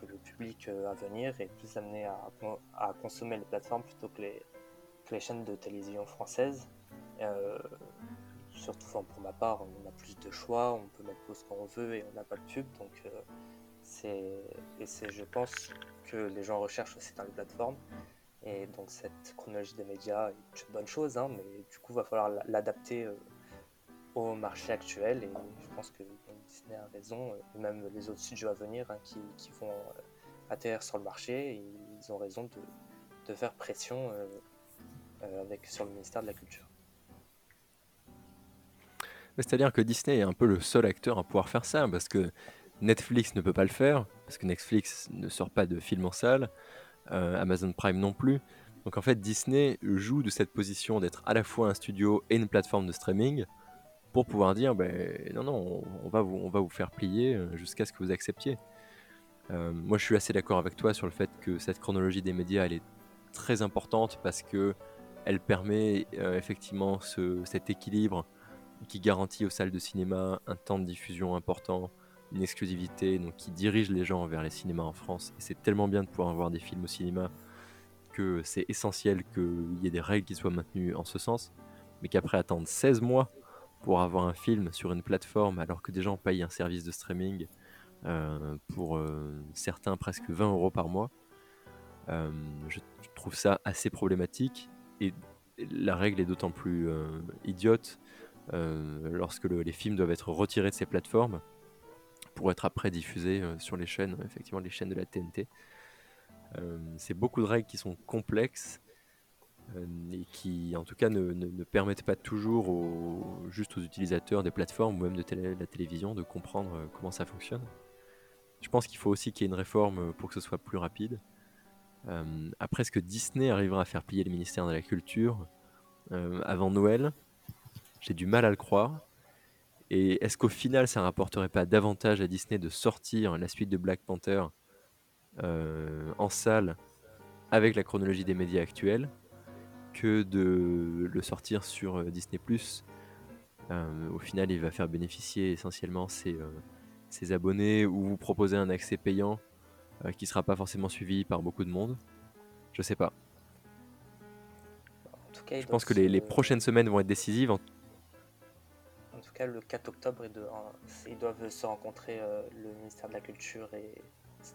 que le public à venir est plus amené à, consommer les plateformes plutôt que les, que les chaînes de télévision françaises. Surtout pour ma part, on a plus de choix, on peut mettre pause quand on veut et on n'a pas de pub. Donc euh, c'est je pense que les gens recherchent aussi dans les plateformes. Et donc cette chronologie des médias est une bonne chose, hein, mais du coup il va falloir l'adapter euh, au marché actuel. Et je pense que Disney a raison, et même les autres studios à venir hein, qui, qui, vont atterrir sur le marché, ils ont raison de, de faire pression avec, sur le ministère de la Culture. C'est-à-dire que Disney est un peu le seul acteur à pouvoir faire ça, parce que Netflix ne peut pas le faire, parce que Netflix ne sort pas de films en salle, euh, Amazon Prime non plus. Donc en fait, Disney joue de cette position d'être à la fois un studio et une plateforme de streaming pour pouvoir dire ben, non, non, on va vous, on va vous faire plier euh, jusqu'à ce que vous acceptiez. Euh, moi, je suis assez d'accord avec toi sur le fait que cette chronologie des médias, elle est très importante parce que elle permet effectivement ce, cet équilibre qui garantit aux salles de cinéma un temps de diffusion important, une exclusivité, donc qui dirige les gens vers les cinémas en France. Et c'est tellement bien de pouvoir voir des films au cinéma que c'est essentiel qu'il y ait des règles qui soient maintenues en ce sens, mais qu'après attendre 16 mois pour avoir un film sur une plateforme alors que des gens payent un service de streaming euh, pour euh, certains presque 20 euros par mois, euh, je trouve ça assez problématique et la règle est d'autant plus idiote euh, lorsque les films doivent être retirés de ces plateformes pour être après diffusés euh, sur les chaînes, effectivement les chaînes de la TNT. Euh, c'est beaucoup de règles qui sont complexes et qui en tout cas ne, permettent pas toujours juste aux utilisateurs des plateformes ou même de la télévision de comprendre comment ça fonctionne. Je pense qu'il faut aussi qu'il y ait une réforme pour que ce soit plus rapide. après, est-ce que Disney arrivera à faire plier le ministère de la Culture avant Noël? J'ai du mal à le croire. Et est-ce qu'au final, ça rapporterait pas davantage à Disney de sortir la suite de Black Panther euh, en salle avec la chronologie des médias actuels que de le sortir sur euh, Disney ⁇ euh, Au final, il va faire bénéficier essentiellement ses, ses abonnés ou vous proposer un accès payant qui ne sera pas forcément suivi par beaucoup de monde? Je sais pas. En tout cas, je pense que les, les, prochaines semaines vont être décisives tout cas, le 4 octobre, ils doivent se rencontrer, euh, le ministère de la Culture et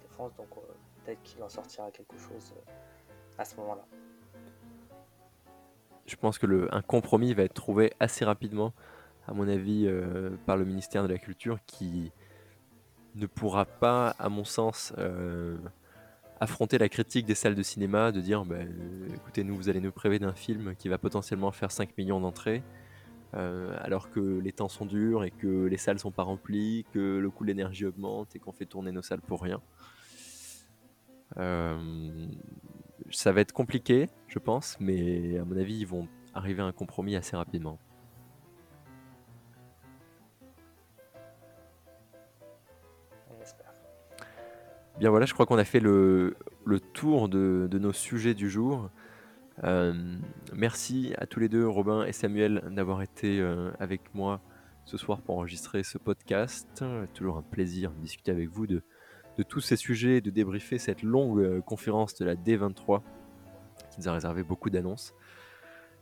de France, donc euh, peut-être qu'il en sortira quelque chose euh, à ce moment-là. Je pense que un compromis va être trouvé assez rapidement, à mon avis, par le ministère de la Culture, qui ne pourra pas, à mon sens, affronter la critique des salles de cinéma, de dire, bah, écoutez, nous, vous allez nous priver d'un film qui va potentiellement faire 5 millions d'entrées. Euh, alors que les temps sont durs et que les salles sont pas remplies, que le coût de l'énergie augmente et qu'on fait tourner nos salles pour rien. Euh, ça va être compliqué, je pense, mais à mon avis, ils vont arriver à un compromis assez rapidement. Bien voilà, je crois qu'on a fait le, tour de, nos sujets du jour. Euh, merci à tous les deux, Robin et Samuel, d'avoir été euh, avec moi ce soir pour enregistrer ce podcast. Toujours un plaisir de discuter avec vous de, tous ces sujets, de débriefer cette longue euh, conférence de la D23 qui nous a réservé beaucoup d'annonces.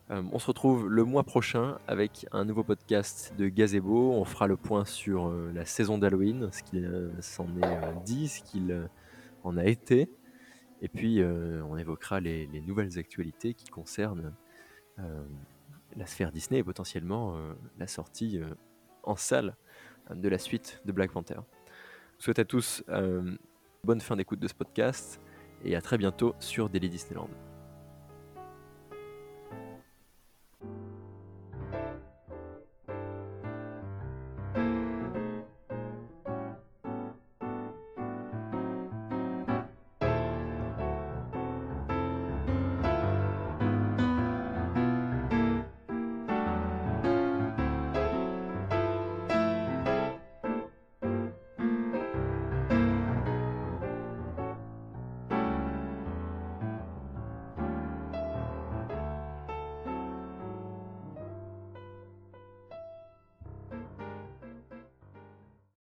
on se retrouve le mois prochain avec un nouveau podcast de Gazebo. On fera le point sur la saison d'Halloween, ce qu'il s'en est dit, ce qu'il en a été. Et puis, euh, on évoquera les, nouvelles actualités qui concernent euh, la sphère Disney et potentiellement euh, la sortie en salle de la suite de Black Panther. Je souhaite à tous bonne fin d'écoute de ce podcast et à très bientôt sur Daily Disneyland.